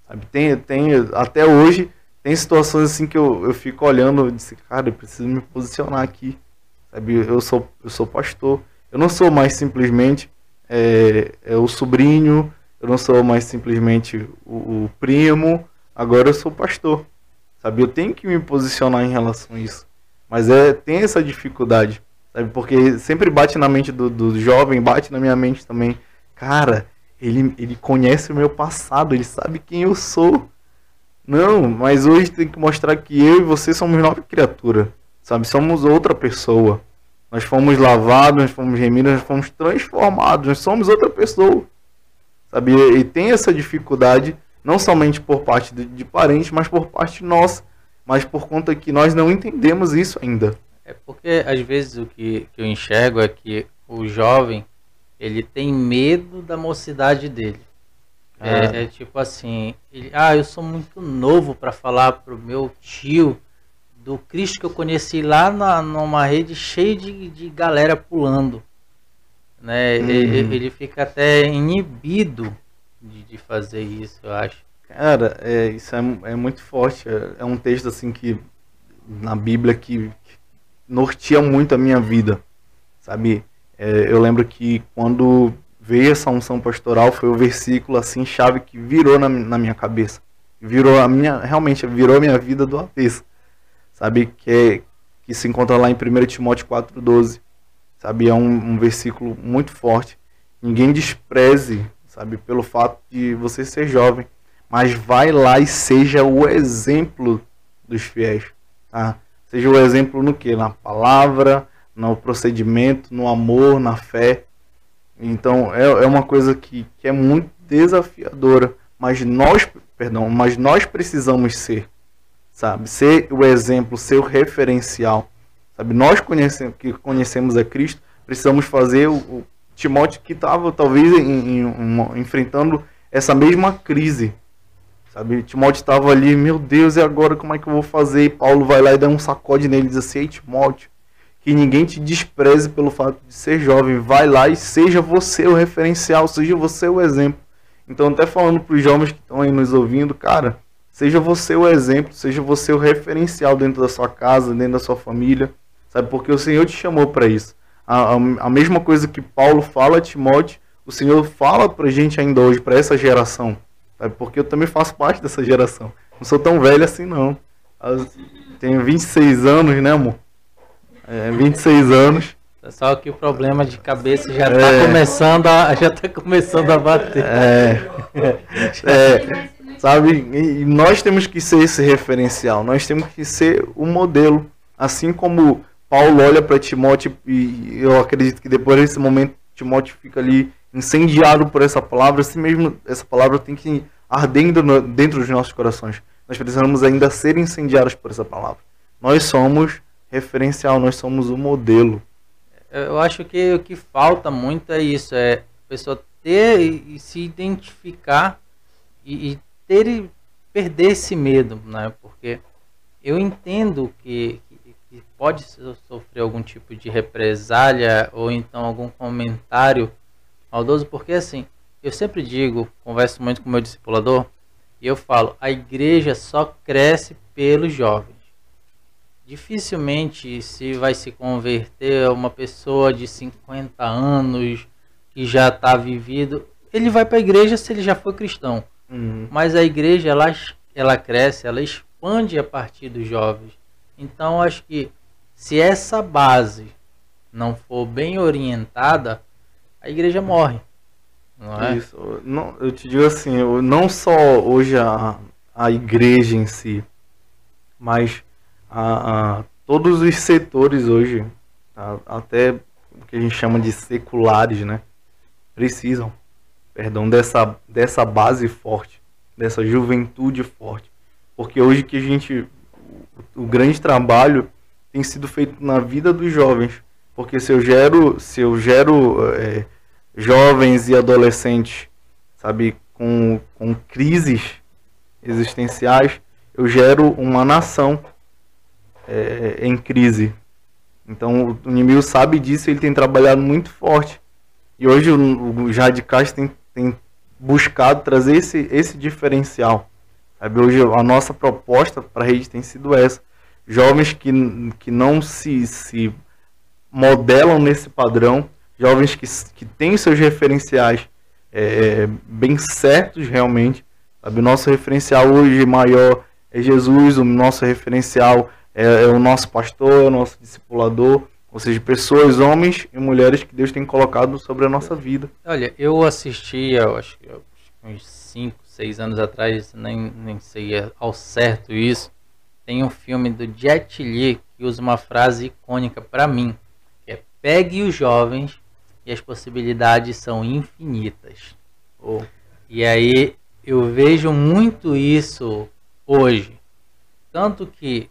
Sabe? Tem, tem, até hoje, tem situações assim que eu, eu fico olhando e disse, cara, eu preciso me posicionar aqui. Sabe? Eu sou, eu sou pastor. Eu não sou mais simplesmente é, é o sobrinho, eu não sou mais simplesmente o, o, primo, agora eu sou pastor. Sabe? Eu tenho que me posicionar em relação a isso. Mas é, tem essa dificuldade, sabe? Porque sempre bate na mente do, do jovem, bate na minha mente também. Cara, ele, ele conhece o meu passado, ele sabe quem eu sou. Não, mas hoje tem que mostrar que eu e você somos nova criatura, sabe? Somos outra pessoa. Nós fomos lavados, nós fomos remidos, nós fomos transformados, nós somos outra pessoa. Sabe? E tem essa dificuldade, não somente por parte de, de parentes, mas por parte nossa. Mas por conta que nós não entendemos isso ainda. É porque às vezes o que, que eu enxergo é que o jovem ele tem medo da mocidade dele. É, ah. é, tipo assim, ele, ah, eu sou muito novo para falar pro meu tio do Cristo que eu conheci lá na, numa rede cheia de, de galera pulando. Né? Uhum. Ele, ele, fica até inibido de, de, fazer isso, eu acho. Cara, é, isso é, é muito forte. É, é um texto assim que na Bíblia que, que norteia muito a minha vida, sabe? É, eu lembro que quando veio essa unção pastoral foi o versículo assim chave que virou na, na minha cabeça, virou a minha realmente virou a minha vida do avesso, sabe que é, que se encontra lá em 1 Timóteo 4:12, sabe é um, um versículo muito forte. Ninguém despreze, sabe, pelo fato de você ser jovem, mas vai lá e seja o exemplo dos fiéis, tá? Seja o exemplo no que? Na palavra, no procedimento, no amor, na fé. Então é, é uma coisa que, que é muito desafiadora, mas nós, perdão, mas nós precisamos ser, sabe, ser o exemplo, ser o referencial, sabe? Nós conhecemos, que conhecemos a Cristo, precisamos fazer o, o Timóteo que estava talvez em, em uma, enfrentando essa mesma crise, sabe? Timóteo estava ali, meu Deus, e agora como é que eu vou fazer? E Paulo vai lá e dá um sacode nele e diz assim, Ei, Timóteo, que ninguém te despreze pelo fato de ser jovem. Vai lá e seja você o referencial, seja você o exemplo. Então, até falando para os jovens que estão aí nos ouvindo, cara, seja você o exemplo, seja você o referencial dentro da sua casa, dentro da sua família, sabe? Porque o Senhor te chamou para isso. A, a, a, mesma coisa que Paulo fala a Timóteo, o Senhor fala para gente ainda hoje, para essa geração, sabe? Porque eu também faço parte dessa geração. Não sou tão velho assim, não. Tenho 26 anos, né, amor? É, 26 anos. Só que o problema de cabeça já está é. começando a já tá começando a bater. É. é. Sabe? E nós temos que ser esse referencial. Nós temos que ser o modelo. Assim como Paulo olha para Timóteo e eu acredito que depois desse momento Timóteo fica ali incendiado por essa palavra, assim mesmo essa palavra tem que ardendo dentro dos nossos corações. Nós precisamos ainda ser incendiados por essa palavra. Nós somos referencial, nós somos o modelo. Eu acho que o que falta muito é isso, é a pessoa ter e se identificar e, e ter e perder esse medo, né? Porque eu entendo que, que, pode sofrer algum tipo de represália ou então algum comentário maldoso, porque assim, eu sempre digo, converso muito com meu discipulador, e eu falo, a igreja só cresce pelos jovens. Dificilmente se vai se converter uma pessoa de 50 anos que já está vivido. Ele vai para a igreja se ele já foi cristão. Uhum. Mas a igreja ela, ela cresce, ela expande a partir dos jovens. Então acho que se essa base não for bem orientada, a igreja morre. Não é? Isso. Não, eu te digo assim, não só hoje a, a igreja em si, mas a, a todos os setores hoje, tá? até o que a gente chama de seculares, né? Precisam, perdão, dessa, dessa base forte, dessa juventude forte. Porque hoje que a gente, o, o grande trabalho tem sido feito na vida dos jovens. Porque se eu gero, se eu gero é, jovens e adolescentes, sabe, com, com crises existenciais, eu gero uma nação é, em crise. Então o inimigo sabe disso, ele tem trabalhado muito forte. E hoje o, o Jade Castro tem, tem buscado trazer esse, esse diferencial. Sabe? Hoje a nossa proposta para a rede tem sido essa. Jovens que, que não se, se modelam nesse padrão, jovens que, que têm seus referenciais é, bem certos realmente. Sabe? O nosso referencial hoje maior é Jesus, o nosso referencial é, é o nosso pastor, é o nosso discipulador, ou seja, pessoas, homens e mulheres que Deus tem colocado sobre a nossa vida. Olha, eu assisti, eu acho que uns 5, 6 anos atrás, nem, nem sei ao certo isso, tem um filme do Jet Li que usa uma frase icônica para mim, que é pegue os jovens e as possibilidades são infinitas. Oh. E aí eu vejo muito isso hoje. Tanto que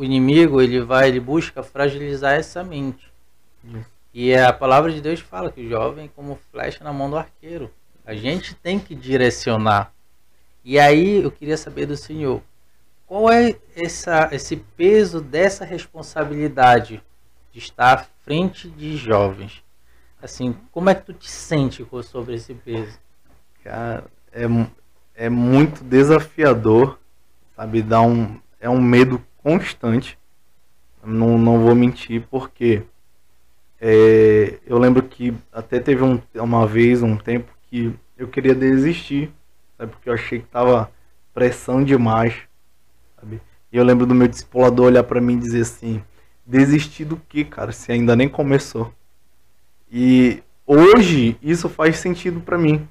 o inimigo ele vai, ele busca fragilizar essa mente. E a palavra de Deus fala que o jovem é como flecha na mão do arqueiro. A gente tem que direcionar. E aí eu queria saber do Senhor, qual é essa, esse peso dessa responsabilidade de estar à frente de jovens? Assim, como é que tu te sente sobre esse peso? Cara, é, é muito desafiador, sabe? Dá um, é um medo constante. Não, não vou mentir, porque é, eu lembro que até teve um, uma vez, um tempo, que eu queria desistir, sabe? Porque eu achei que tava pressão demais, sabe? E eu lembro do meu discipulador olhar para mim e dizer assim: desistir do que, cara? Se ainda nem começou. E hoje isso faz sentido para mim.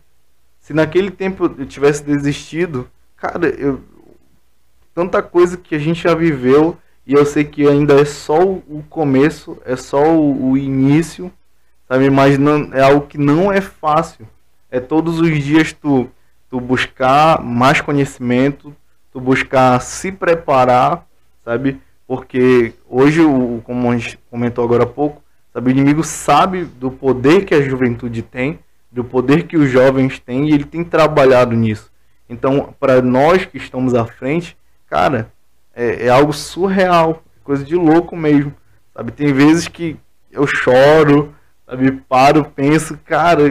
Se naquele tempo eu tivesse desistido, cara, eu, tanta coisa que a gente já viveu e eu sei que ainda é só o começo, é só o, o início, sabe? Mas não, é algo que não é fácil. É todos os dias tu, tu buscar mais conhecimento, tu buscar se preparar, sabe? Porque hoje, o, como a gente comentou agora há pouco, Sabe, o inimigo sabe do poder que a juventude tem, do poder que os jovens têm e ele tem trabalhado nisso. Então, para nós que estamos à frente, cara, é, é, algo surreal, coisa de louco mesmo. Sabe, tem vezes que eu choro, sabe, paro, penso, cara,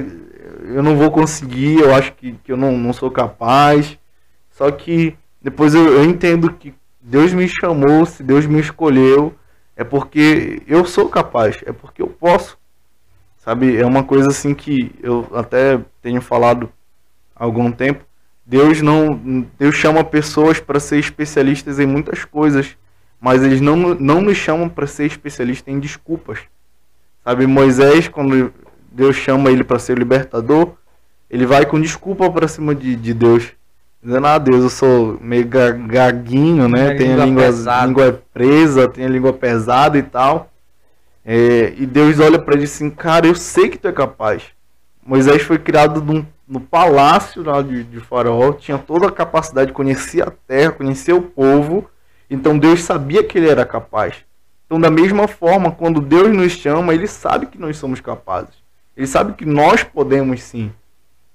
eu não vou conseguir, eu acho que, que eu não, não sou capaz. Só que depois eu, eu entendo que Deus me chamou, se Deus me escolheu, é porque eu sou capaz, é porque eu posso. Sabe, é uma coisa assim que eu até tenho falado há algum tempo. Deus não, Deus chama pessoas para ser especialistas em muitas coisas, mas eles não, não nos chamam para ser especialista em desculpas. Sabe, Moisés, quando Deus chama ele para ser libertador, ele vai com desculpa para cima de, de Deus. Dizendo, ah, Deus, eu sou meio gaguinho, né? Tem a língua, língua presa, tem a língua pesada e tal. É, e Deus olha para ele assim, cara, eu sei que tu é capaz. Moisés foi criado num, no palácio lá de, de Faraó, tinha toda a capacidade de conhecer a terra, conhecer o povo. Então Deus sabia que ele era capaz. Então, da mesma forma, quando Deus nos chama, Ele sabe que nós somos capazes. Ele sabe que nós podemos sim.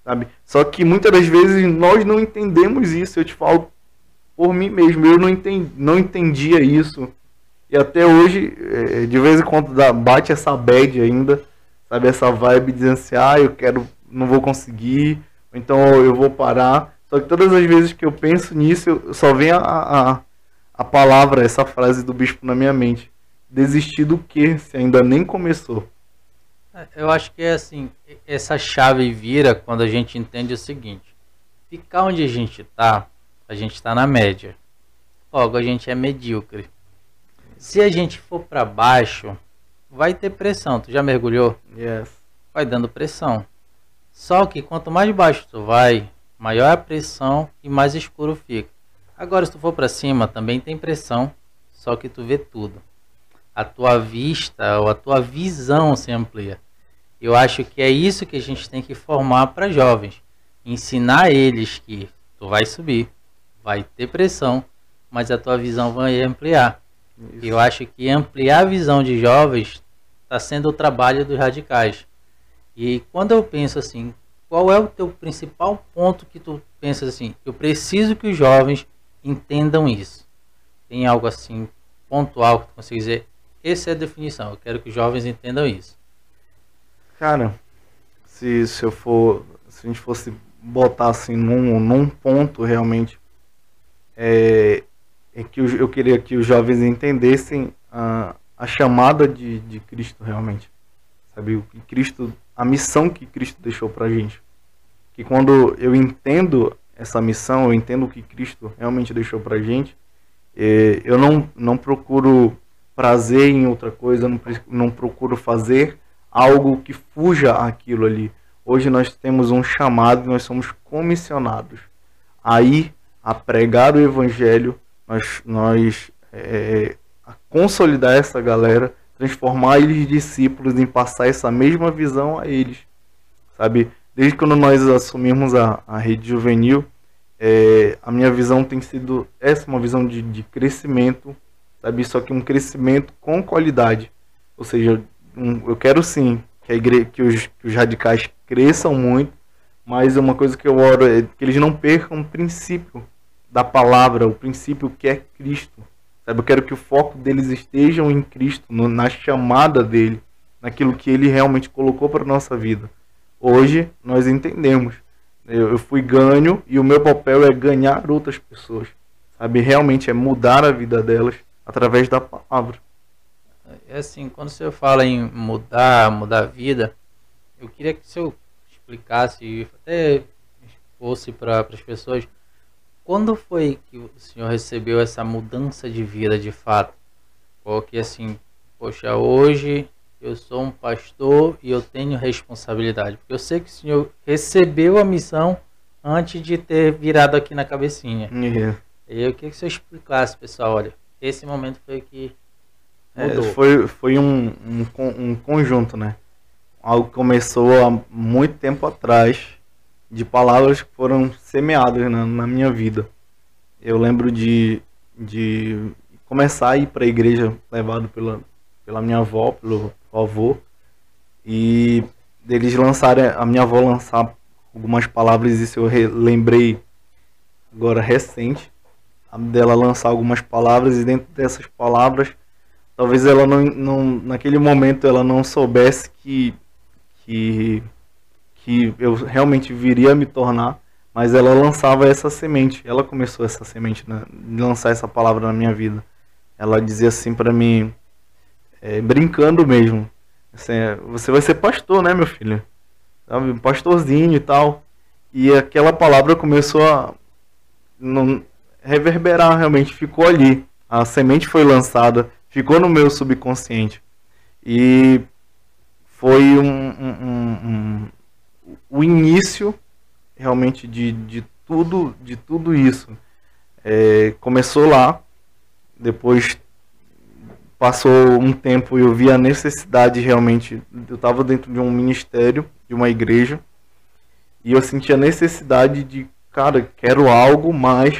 Sabe? Só que muitas das vezes nós não entendemos isso. Eu te falo por mim mesmo. Eu não, entendi, não entendia isso. E até hoje, é, de vez em quando bate essa bad ainda. Sabe? Essa vibe dizendo assim, ah, eu quero, não vou conseguir. Então eu vou parar. Só que todas as vezes que eu penso nisso, só vem a, a, a palavra, essa frase do bispo na minha mente desistir do que se ainda nem começou? É, eu acho que é assim, essa chave vira quando a gente entende o seguinte: ficar onde a gente está, a gente está na média. Logo, a gente é medíocre. Se a gente for para baixo, vai ter pressão. Tu já mergulhou? Yes. Vai dando pressão. Só que quanto mais baixo tu vai, maior a pressão e mais escuro fica. Agora, se tu for para cima, também tem pressão, só que tu vê tudo a tua vista ou a tua visão se amplia. Eu acho que é isso que a gente tem que formar para jovens. Ensinar eles que tu vai subir, vai ter pressão, mas a tua visão vai ampliar. Isso. Eu acho que ampliar a visão de jovens está sendo o trabalho dos radicais. E quando eu penso assim, qual é o teu principal ponto que tu pensas assim? Eu preciso que os jovens entendam isso. Tem algo assim pontual que tu consiga dizer? Essa é a definição. Eu quero que os jovens entendam isso. Cara, se, se eu for. Se a gente fosse botar assim num, num ponto realmente. É, é que eu, eu queria que os jovens entendessem a, a chamada de, de Cristo realmente. Sabe? O que Cristo. A missão que Cristo deixou pra gente. Que quando eu entendo essa missão, eu entendo o que Cristo realmente deixou pra gente, é, eu não, não procuro prazer em outra coisa, não, não procuro fazer algo que fuja aquilo ali. Hoje nós temos um chamado, nós somos comissionados a ir a pregar o evangelho, nós, nós é, a consolidar essa galera, transformar eles discípulos, em passar essa mesma visão a eles, sabe? Desde quando nós assumimos a, a rede juvenil, é, a minha visão tem sido essa, uma visão de, de crescimento, sabe? Só que um crescimento com qualidade. Ou seja, um, eu quero sim que, a igreja, que, os, que os radicais cresçam muito, mas uma coisa que eu oro é que eles não percam o princípio da palavra, o princípio que é Cristo. Sabe? Eu quero que o foco deles estejam em Cristo, no, na chamada dele, naquilo que ele realmente colocou para nossa vida. Hoje nós entendemos. Eu, eu fui ganho e o meu papel é ganhar outras pessoas. Sabe? Realmente é mudar a vida delas através da palavra. É assim, quando você fala em mudar, mudar a vida, eu queria que senhor explicasse, até fosse para as pessoas, quando foi que o senhor recebeu essa mudança de vida de fato? Porque assim, poxa, hoje eu sou um pastor e eu tenho responsabilidade. Porque eu sei que o senhor recebeu a missão antes de ter virado aqui na cabecinha. Uhum. E eu queria que o senhor explicasse, pessoal, olha, esse momento foi que é, mudou. É, foi foi um, um, um conjunto, né? Algo que começou há muito tempo atrás, de palavras que foram semeadas na, na minha vida. Eu lembro de, de começar a ir para a igreja levado pela, pela minha avó, pelo avô, e deles lançarem, a minha avó lançar algumas palavras, isso eu lembrei agora recente, dela lançar algumas palavras e dentro dessas palavras talvez ela não, não naquele momento ela não soubesse que que que eu realmente viria a me tornar mas ela lançava essa semente. Ela começou essa semente, né, lançar essa palavra na minha vida. Ela dizia assim para mim, é, brincando mesmo, assim, você vai ser pastor, né, meu filho? Pastorzinho e tal. E aquela palavra começou a reverberar realmente, ficou ali. A semente foi lançada, ficou no meu subconsciente. E foi um, um, um o início realmente de, de tudo de tudo isso. É, começou lá, depois passou um tempo e eu vi a necessidade realmente. Eu estava dentro de um ministério, de uma igreja, e eu senti a necessidade de, cara, quero algo mais,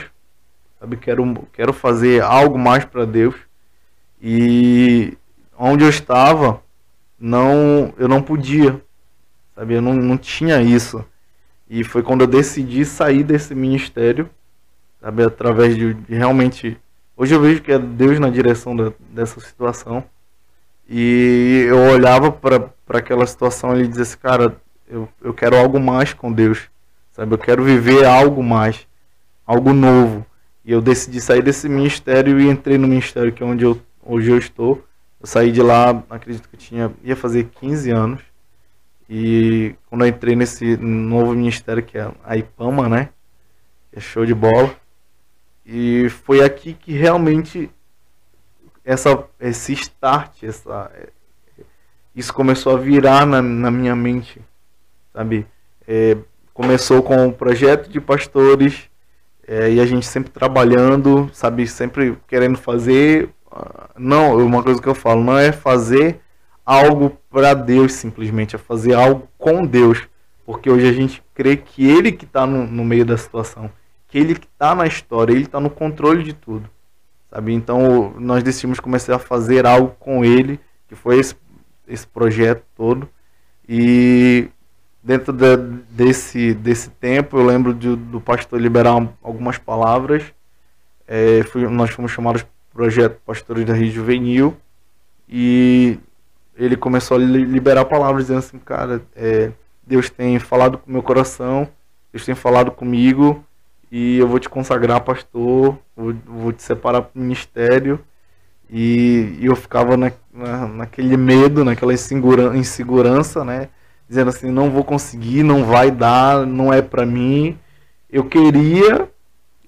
sabe? Quero, quero fazer algo mais para Deus. E onde eu estava, não, eu não podia, sabe? Eu não, não tinha isso. E foi quando eu decidi sair desse ministério, sabe? Através de, de realmente. Hoje eu vejo que é Deus na direção da, dessa situação. E eu olhava para aquela situação e dizia assim, cara, eu, eu quero algo mais com Deus, sabe? Eu quero viver algo mais, algo novo. E eu decidi sair desse ministério e entrei no ministério que é onde eu, hoje eu estou. Eu saí de lá, acredito que tinha ia fazer 15 anos. E quando eu entrei nesse novo ministério que é a IPAMA, né? É show de bola. E foi aqui que realmente essa, esse start, essa, isso começou a virar na, na minha mente, sabe? É, começou com o projeto de pastores é, e a gente sempre trabalhando, sabe? Sempre querendo fazer. Ah, não, uma coisa que eu falo, não é fazer algo para Deus simplesmente, é fazer algo com Deus. Porque hoje a gente crê que Ele que está no, no, meio da situação, que Ele que está na história, Ele está no controle de tudo. Sabe? Então nós decidimos começar a fazer algo com Ele, que foi esse, esse projeto todo. E dentro de, desse, desse tempo, eu lembro de, do pastor liberar algumas palavras. É, fui, nós fomos chamados projeto Pastores da Rio Juvenil. E ele começou a liberar palavras dizendo assim, cara, é, Deus tem falado com meu coração, Deus tem falado comigo e eu vou te consagrar pastor, vou, vou te separar para o ministério. E, e, eu ficava na, na, naquele medo, naquela insegura, insegurança, né? Dizendo assim, não vou conseguir, não vai dar, não é para mim. Eu queria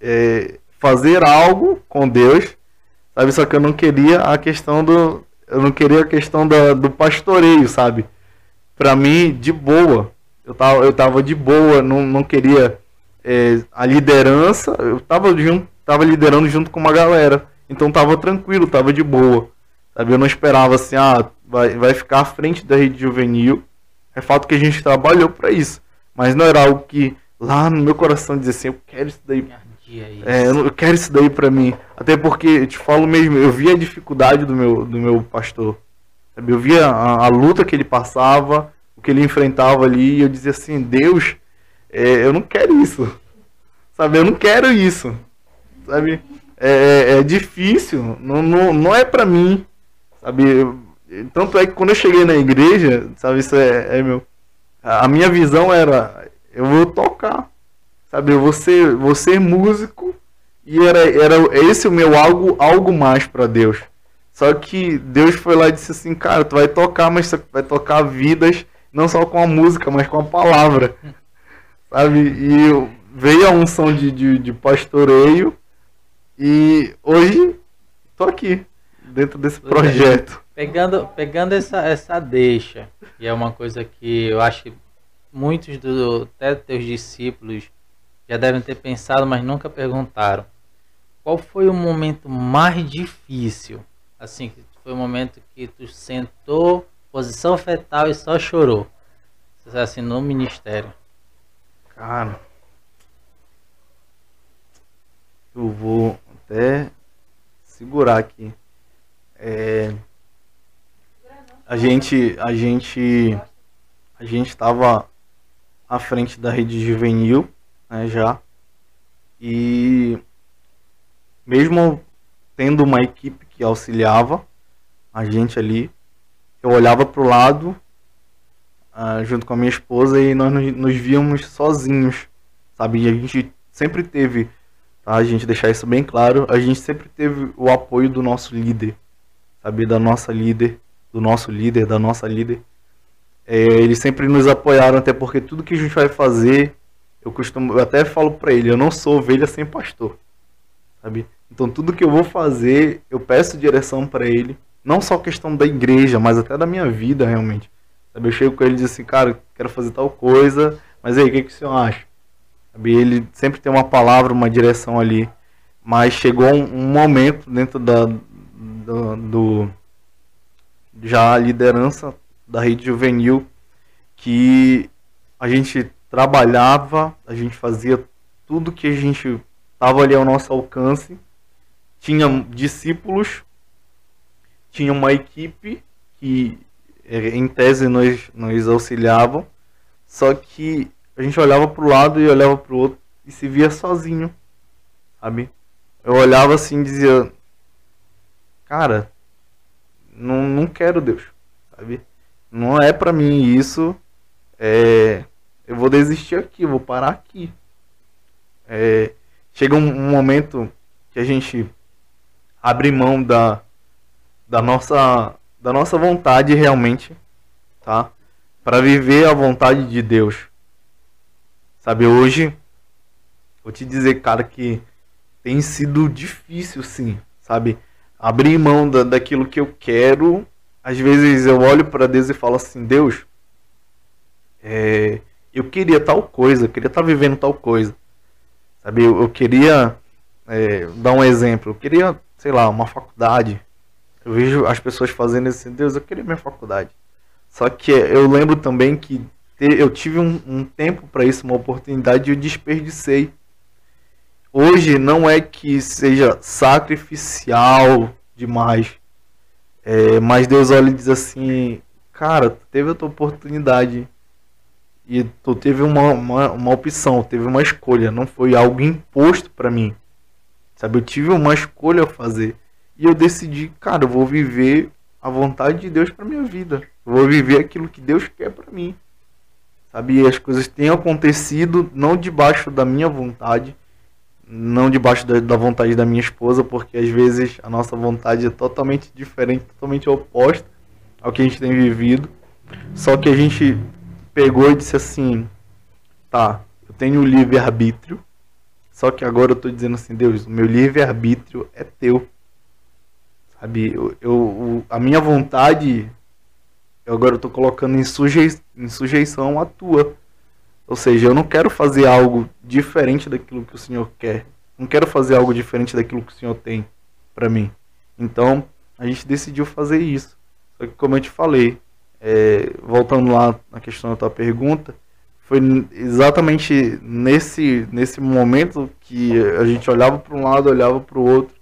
é, fazer algo com Deus, sabe? Só que eu não queria a questão do, eu não queria a questão da, do pastoreio, sabe? Pra mim, de boa. Eu tava, eu tava de boa, não, não queria é, a liderança. Eu tava, junto, tava liderando junto com uma galera. Então tava tranquilo, tava de boa. Sabe? Eu não esperava assim, ah, vai, vai ficar à frente da rede juvenil. É fato que a gente trabalhou para isso. Mas não era algo que lá no meu coração dizia assim, eu quero isso daí é, eu quero isso daí pra mim. Até porque, eu te falo mesmo, eu vi a dificuldade do meu, do meu pastor. Sabe? Eu via a, a luta que ele passava, o que ele enfrentava ali, e eu dizia assim, Deus, é, eu não quero isso. Sabe, eu não quero isso. Sabe? É, é, é difícil, não, não, não é pra mim. Sabe? tanto é que quando eu cheguei na igreja, sabe, isso é, é meu. A minha visão era, eu vou tocar Sabe, eu ser, vou ser músico e era, era esse o meu algo, algo mais para Deus. Só que Deus foi lá e disse assim, cara, tu vai tocar, mas tu vai tocar vidas não só com a música, mas com a palavra. Sabe? E veio a unção de, de, de pastoreio e hoje tô aqui, dentro desse projeto. Pegando, pegando essa, essa deixa, e é uma coisa que eu acho que muitos do, até teus discípulos já devem ter pensado, mas nunca perguntaram. Qual foi o momento mais difícil? Assim, foi o momento que tu sentou, posição fetal e só chorou. Assim, no ministério. Cara, eu vou até segurar aqui. É, a gente, a gente, a gente estava à frente da rede juvenil né, já. E mesmo tendo uma equipe que auxiliava a gente ali, eu olhava para o lado uh, junto com a minha esposa e nós nos, nos víamos sozinhos, sabe? E a gente sempre teve, tá? A gente deixar isso bem claro, a gente sempre teve o apoio do nosso líder, sabe? Da nossa líder, do nosso líder, da nossa líder. É, eles sempre nos apoiaram, até porque tudo que a gente vai fazer, eu costumo, eu até falo para ele, eu não sou ovelha sem pastor, sabe? Então tudo que eu vou fazer, eu peço direção para ele, não só questão da igreja, mas até da minha vida realmente. Sabe? Eu chego com ele e digo assim, cara, quero fazer tal coisa, mas aí, o que, que o senhor acha? Sabe? Ele sempre tem uma palavra, uma direção ali, mas chegou um, um momento dentro da, do, do já a liderança da rede juvenil que a gente trabalhava, a gente fazia tudo que a gente estava ali ao nosso alcance, tinha discípulos, tinha uma equipe que é, em tese nos, nos só que a gente olhava para o lado e olhava para o outro e se via sozinho, sabe? Eu olhava assim e dizia, cara, não, não quero Deus, sabe? Não é para mim isso, é, eu vou desistir aqui, eu vou parar aqui. É, chega um, um, momento que a gente abre mão da, da, nossa, da nossa vontade realmente, tá? Para viver a vontade de Deus. Sabe, hoje, vou te dizer, cara, que tem sido difícil, sim, sabe? Abrir mão da, daquilo que eu quero. Às vezes eu olho para Deus e falo assim: Deus, é, eu queria tal coisa, eu queria estar tá vivendo tal coisa. Sabe, eu, eu queria é, dar um exemplo, eu queria, sei lá, uma faculdade. Eu vejo as pessoas fazendo assim, Deus, eu queria minha faculdade. Só que eu lembro também que eu tive um, um tempo para isso, uma oportunidade e eu desperdicei. Hoje não é que seja sacrificial demais, é, mas Deus olha e diz assim, cara, teve a tua oportunidade e tu teve uma, uma, uma opção, teve uma escolha, não foi algo imposto para mim. Sabe, eu tive uma escolha a fazer. E eu decidi, cara, eu vou viver a vontade de Deus para minha vida. Eu vou viver aquilo que Deus quer para mim. Sabe, e as coisas têm acontecido não debaixo da minha vontade, não debaixo da, da vontade da minha esposa, porque às vezes a nossa vontade é totalmente diferente, totalmente oposta ao que a gente tem vivido. Só que a gente pegou e disse assim: tá, eu tenho o livre-arbítrio, só que agora eu tô dizendo assim: Deus, o meu livre-arbítrio é teu. Sabe, eu, eu, a minha vontade, eu agora eu tô colocando em, sujei, em sujeição à tua. Ou seja, eu não quero fazer algo diferente daquilo que o Senhor quer. Não quero fazer algo diferente daquilo que o Senhor tem para mim. Então, a gente decidiu fazer isso. Só que, como eu te falei, é, voltando lá na questão da tua pergunta, foi exatamente nesse, nesse momento que a gente olhava para um lado, olhava para o outro.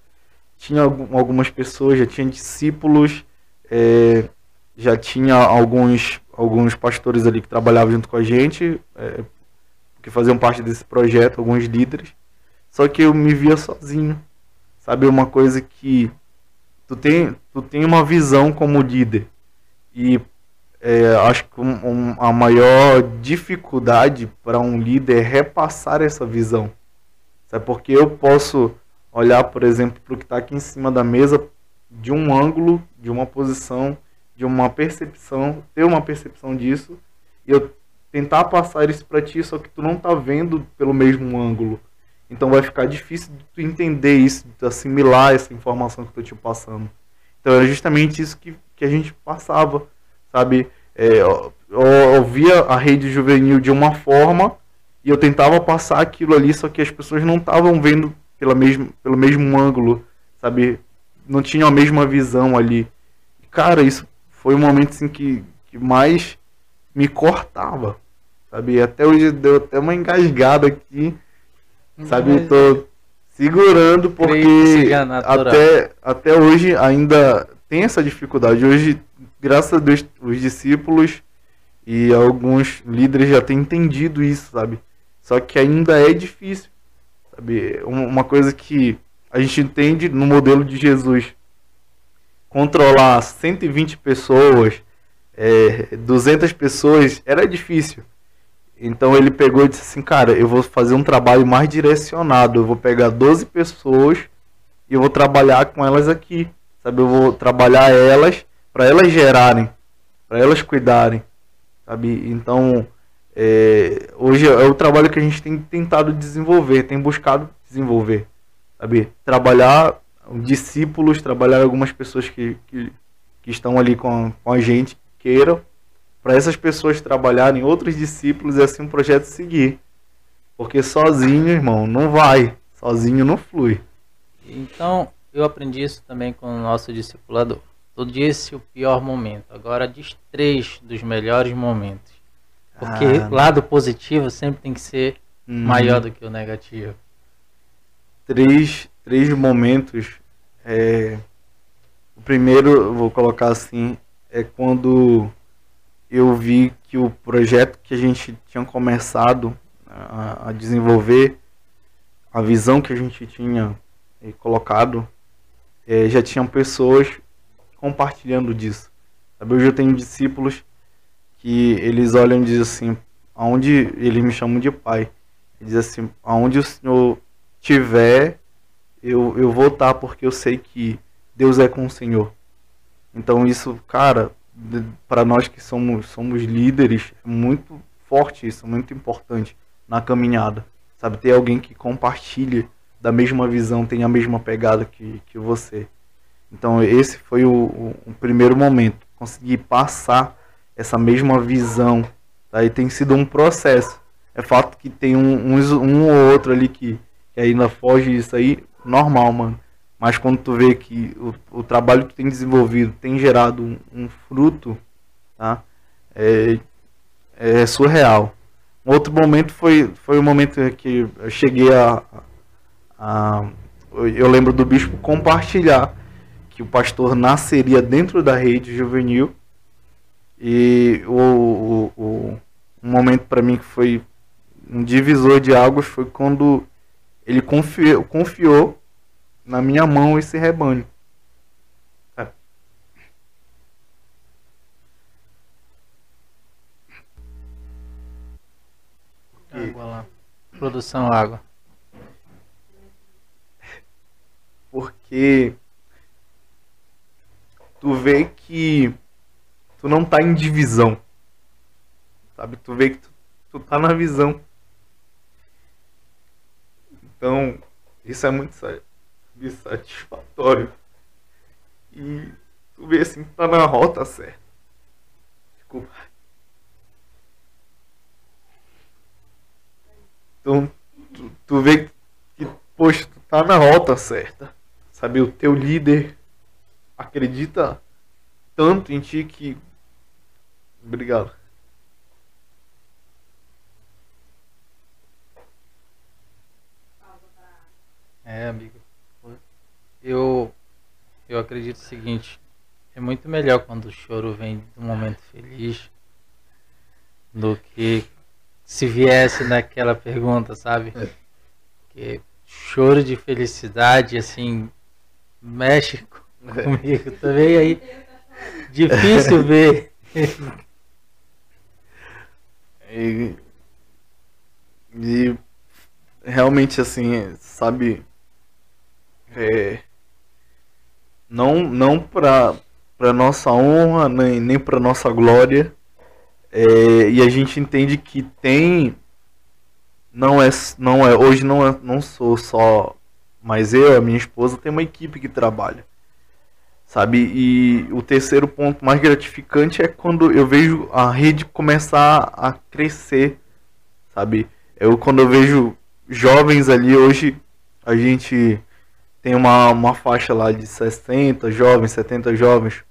Tinha algumas pessoas, já tinha discípulos, é, já tinha alguns, alguns pastores ali que trabalhavam junto com a gente, é, que faziam parte desse projeto, alguns líderes. Só que eu me via sozinho. Sabe, uma coisa que tu tem, tu tem uma visão como líder. E é, acho que um, um, a maior dificuldade para um líder é repassar essa visão. Sabe? Porque eu posso olhar, por exemplo, para o que está aqui em cima da mesa de um ângulo, de uma posição, de uma percepção, ter uma percepção disso, e eu tentar passar isso para ti, só que tu não está vendo pelo mesmo ângulo. Então vai ficar difícil de tu entender isso, de tu assimilar essa informação que eu estou te passando. Então era justamente isso que, que a gente passava sabe? É, eu, eu via a rede juvenil de uma forma e eu tentava passar aquilo ali, só que as pessoas não estavam vendo pela mesmo, pelo mesmo ângulo, sabe? Não tinham a mesma visão ali. Cara, isso foi um momento assim, que, que mais me cortava, sabe? Até hoje deu até uma engasgada aqui, sabe? Eu tô segurando porque até, até hoje ainda tem essa dificuldade. Hoje graças a Deus, os discípulos e alguns líderes já têm entendido isso, sabe? Só que ainda é difícil, sabe? Uma coisa que a gente entende no modelo de Jesus. Controlar 120 pessoas, é, 200 pessoas, era difícil. Então ele pegou e disse assim, cara, eu vou fazer um trabalho mais direcionado, eu vou pegar 12 pessoas e eu vou trabalhar com elas aqui, sabe? Eu vou trabalhar elas para elas gerarem, para elas cuidarem, sabe? Então, é, hoje é o trabalho que a gente tem tentado desenvolver, tem buscado desenvolver, sabe? Trabalhar discípulos, trabalhar algumas pessoas que, que, que estão ali com, com a gente, queiram, para essas pessoas trabalharem, outros discípulos e assim o projeto seguir. Porque sozinho, irmão, não vai. Sozinho não flui. Então, eu aprendi isso também com o nosso discipulador. Tu disse o pior momento, agora diz três dos melhores momentos. Porque ah, o lado positivo sempre tem que ser hum. maior do que o negativo. Três, três momentos. É... O primeiro, vou colocar assim, é quando eu vi que o projeto que a gente tinha começado a, a desenvolver, a visão que a gente tinha eh, colocado, é, já tinham pessoas compartilhando disso. Sabe? Hoje eu tenho discípulos que eles olham e dizem assim, aonde eles me chamam de pai, eles dizem assim, aonde o Senhor tiver, eu, eu vou estar porque eu sei que Deus é com o Senhor. Então isso, cara, para nós que somos, somos líderes, é muito forte isso, muito importante na caminhada. Sabe, ter alguém que compartilhe da mesma visão, tem a mesma pegada que, que você. Então esse foi o, o, o primeiro momento, conseguir passar essa mesma visão. E tem sido um processo. É fato que tem um, um, um ou outro ali que, que ainda foge disso aí, normal, mano. Mas quando tu vê que o, o trabalho que tu tem desenvolvido tem gerado um, um fruto, tá? É, é, surreal. Um outro momento foi, foi o momento que eu cheguei a, a, Eu lembro do bispo compartilhar que o pastor nasceria dentro da rede juvenil. E o, o, o um momento para mim que foi um divisor de águas foi quando ele confiou, confiou na minha mão esse rebanho. É. Água lá. Produção água. Porque tu vê que tu não tá em divisão. Sabe? Tu vê que tu, tu tá na visão. Então, isso é muito satisfatório. E tu vê assim, tá na rota certa. Desculpa. Então, tu, tu vê que, poxa, tu tá na rota certa. Sabe, o teu líder acredita tanto em ti que. Obrigado. É, amigo eu, eu acredito o seguinte: é muito melhor quando o choro vem de um momento feliz do que se viesse naquela pergunta, sabe? É. Que choro de felicidade, assim, mexe é. Comigo também aí. Difícil ver. E, e realmente assim, sabe, é, não não para para nossa honra nem, nem para nossa glória é, e a gente entende que tem não é não é hoje não é, não sou só mas eu a minha esposa tem uma equipe que trabalha sabe e o terceiro ponto mais gratificante é quando eu vejo a rede começar a crescer sabe eu quando eu vejo jovens ali hoje a gente tem uma, uma faixa lá de 60 jovens, 70 jovens.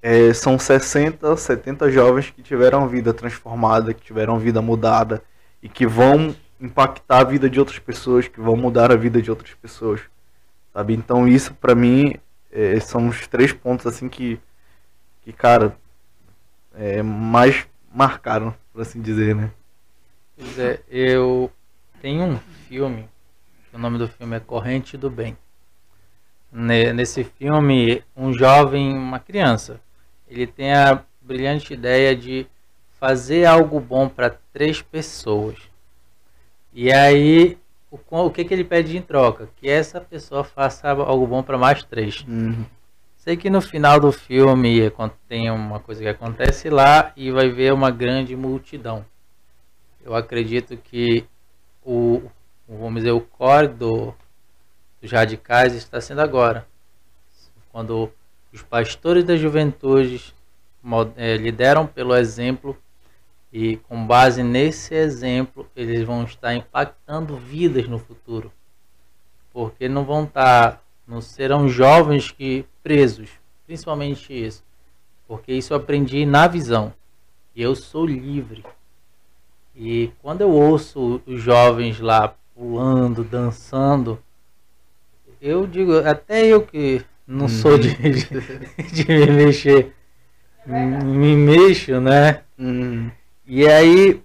É, são 60, 70 jovens que tiveram vida transformada, que tiveram vida mudada e que vão impactar a vida de outras pessoas, que vão mudar a vida de outras pessoas. Sabe? Então isso para mim é, são os três pontos assim que que cara é, mais marcaram, por assim dizer, né? Pois é, eu tenho um filme o nome do filme é Corrente do Bem. Nesse filme, um jovem, uma criança, ele tem a brilhante ideia de fazer algo bom para três pessoas. E aí, o, o que, que ele pede em troca? Que essa pessoa faça algo bom para mais três. Uhum. Sei que no final do filme tem uma coisa que acontece lá e vai ver uma grande multidão. Eu acredito que o, vamos dizer, o core do, dos radicais está sendo agora. Quando os pastores da juventude é, lideram pelo exemplo e com base nesse exemplo eles vão estar impactando vidas no futuro. Porque não vão estar, não serão jovens que presos, principalmente isso. Porque isso eu aprendi na visão. E eu sou livre. E quando eu ouço os jovens lá pulando, dançando, eu digo, até eu que não sou de, de, de me mexer, me mexo, né? Uhum. E aí,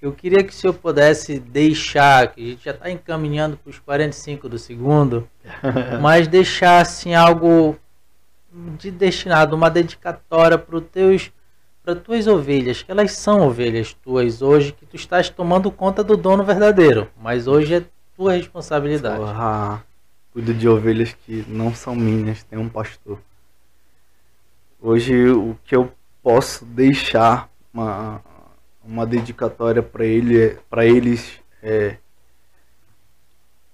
eu queria que o senhor pudesse deixar, que a gente já está encaminhando para os 45 do segundo, mas deixar assim algo de destinado, uma dedicatória para os teus para tuas ovelhas, que elas são ovelhas tuas hoje, que tu estás tomando conta do dono verdadeiro, mas hoje é tua responsabilidade. Porra, cuido de ovelhas que não são minhas, tem um pastor. Hoje o que eu posso deixar uma, uma dedicatória para ele, para eles é,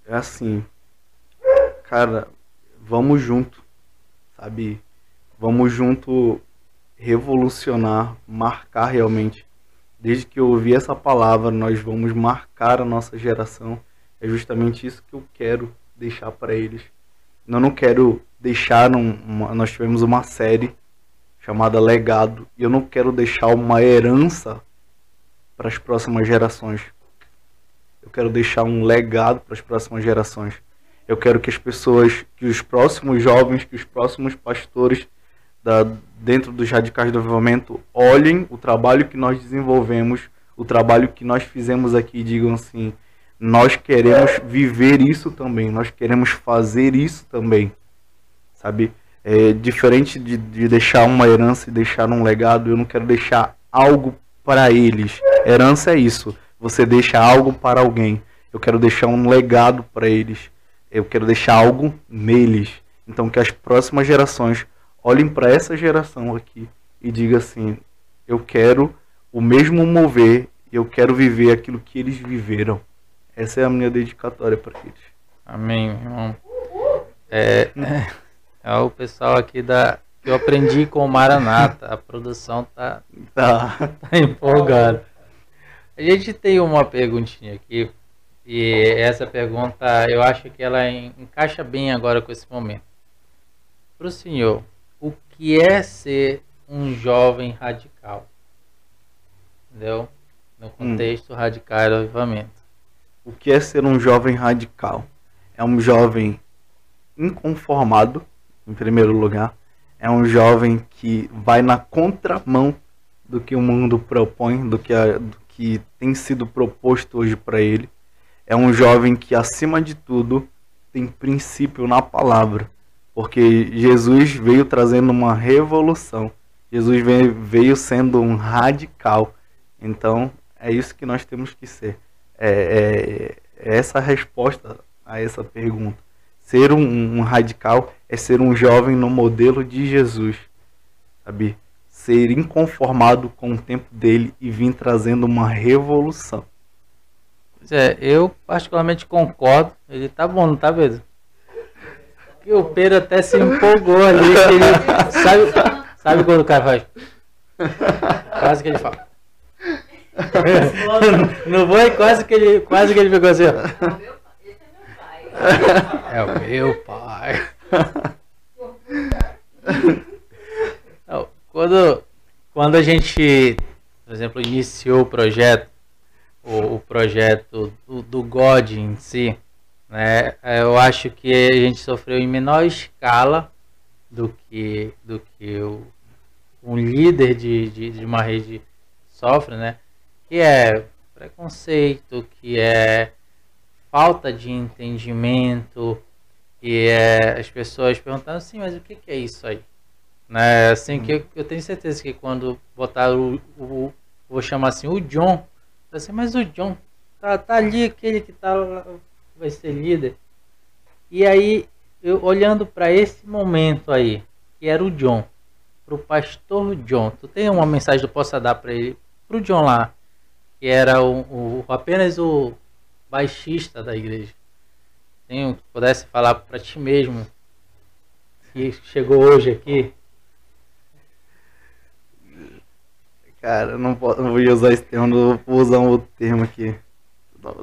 é assim, cara, vamos junto, sabe? Vamos junto revolucionar, marcar realmente. Desde que eu ouvi essa palavra, nós vamos marcar a nossa geração. É justamente isso que eu quero deixar para eles. Eu não quero deixar uma, nós tivemos uma série chamada Legado e eu não quero deixar uma herança para as próximas gerações. Eu quero deixar um legado para as próximas gerações. Eu quero que as pessoas, que os próximos jovens, que os próximos pastores da, dentro dos radicais do desenvolvimento olhem o trabalho que nós desenvolvemos, o trabalho que nós fizemos aqui e digam assim: nós queremos viver isso também, nós queremos fazer isso também, sabe? É diferente de, de deixar uma herança e deixar um legado, eu não quero deixar algo para eles. Herança é isso, você deixa algo para alguém. Eu quero deixar um legado para eles. Eu quero deixar algo neles. Então que as próximas gerações olhem para essa geração aqui e digam assim: eu quero o mesmo mover, eu quero viver aquilo que eles viveram. Essa é a minha dedicatória para eles. Amém, irmão. É, é, o pessoal aqui da que eu aprendi com o Maranata. A produção tá, tá, tá empolgada. A gente tem uma perguntinha aqui. E essa pergunta eu acho que ela encaixa bem agora com esse momento. Para o senhor, que é ser um jovem radical. Entendeu? No hum. contexto hum. radical do avivamento. O que é ser um jovem radical? É um jovem inconformado, em primeiro lugar. É um jovem que vai na contramão do que o mundo propõe, do que, a, do que tem sido proposto hoje para ele. É um jovem que, acima de tudo, tem princípio na palavra porque Jesus veio trazendo uma revolução. Jesus veio sendo um radical. Então, é isso que nós temos que ser. É, é, é essa resposta a essa pergunta. Ser um, um, radical é ser um jovem no modelo de Jesus, sabe? Ser inconformado com o tempo dele e vir trazendo uma revolução. Pois é, eu particularmente concordo. Ele tá bom, não tá, Pedro? que o Pedro até se empolgou ali. Ele, sabe, sabe quando o cara faz? Quase que ele fala. Não foi quase que ele, quase que ele pegou assim, ó. É o meu pai. Não, quando, quando a gente, por exemplo, iniciou o projeto, o, o projeto do, do God em si, né? Eu acho que a gente sofreu em menor escala do que, do que o, um líder de, de, de uma rede sofre, né? Que é preconceito, que é falta de entendimento, e é as pessoas perguntando assim, mas o que, que é isso aí? Né? Assim, que eu, eu, tenho certeza que quando botaram o, o, vou chamar assim, o John. Assim, mas o John tá, tá ali aquele que tá vai ser líder. E aí, eu olhando para esse momento aí, que era o John, pro pastor John, tu tem uma mensagem que eu possa dar para ele, pro John lá, que era o, o, apenas o baixista da igreja. Tem, pudesse falar para ti mesmo que chegou hoje aqui, Cara, eu não, posso, não vou usar esse termo, vou usar um outro termo aqui.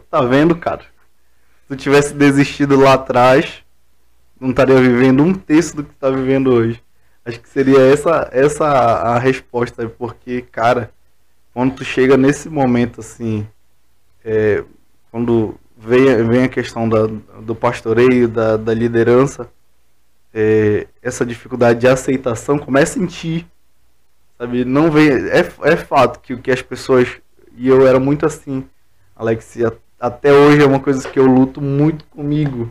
Tá vendo, cara? Se tu tivesse desistido lá atrás, não estaria vivendo um terço do que tá vivendo hoje. Acho que seria essa, essa a resposta, porque, cara, quando tu chega nesse momento assim, é, quando vem, vem a questão da, do pastoreio, da, da liderança, é, essa dificuldade de aceitação começa em ti. Sabe, não vem. É, é fato que o que as pessoas. E eu era muito assim, Alex, até hoje é uma coisa que eu luto muito comigo,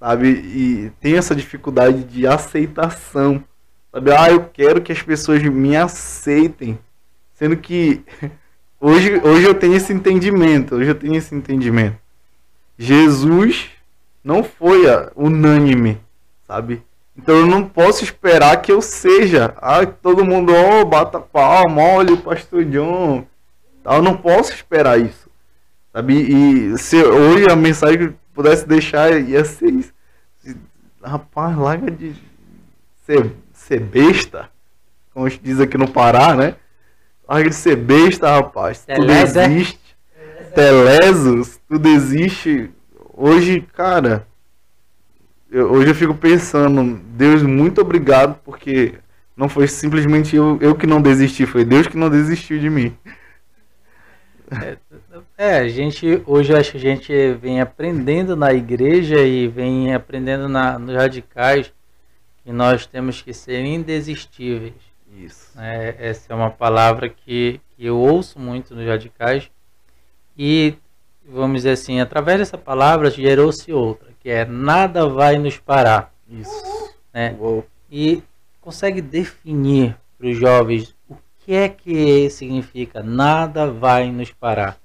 sabe? E tem essa dificuldade de aceitação, sabe? Ah, eu quero que as pessoas me aceitem, sendo que hoje, hoje eu tenho esse entendimento, hoje eu tenho esse entendimento. Jesus não foi unânime, sabe? Então eu não posso esperar que eu seja. Ah, todo mundo, oh, bata palma, olha o pastor John. Eu não posso esperar isso. Sabe? E se hoje a mensagem que pudesse deixar ia ser isso. Rapaz, larga de ser, ser besta. Como a gente diz aqui no Pará, né? Larga de ser besta, rapaz. Teleza. Tu desiste. Telesos, tu desiste. Hoje, cara eu, hoje eu fico pensando, Deus, muito obrigado, porque não foi simplesmente eu, eu que não desisti, foi Deus que não desistiu de mim. É, é, a gente hoje acho que a gente vem aprendendo na igreja e vem aprendendo na, nos radicais que nós temos que ser indesistíveis. Isso. É, essa é uma palavra que, que eu ouço muito nos radicais e vamos dizer assim, através dessa palavra gerou-se outra que é nada vai nos parar. Isso. Né? E consegue definir para os jovens o que é que significa nada vai nos parar.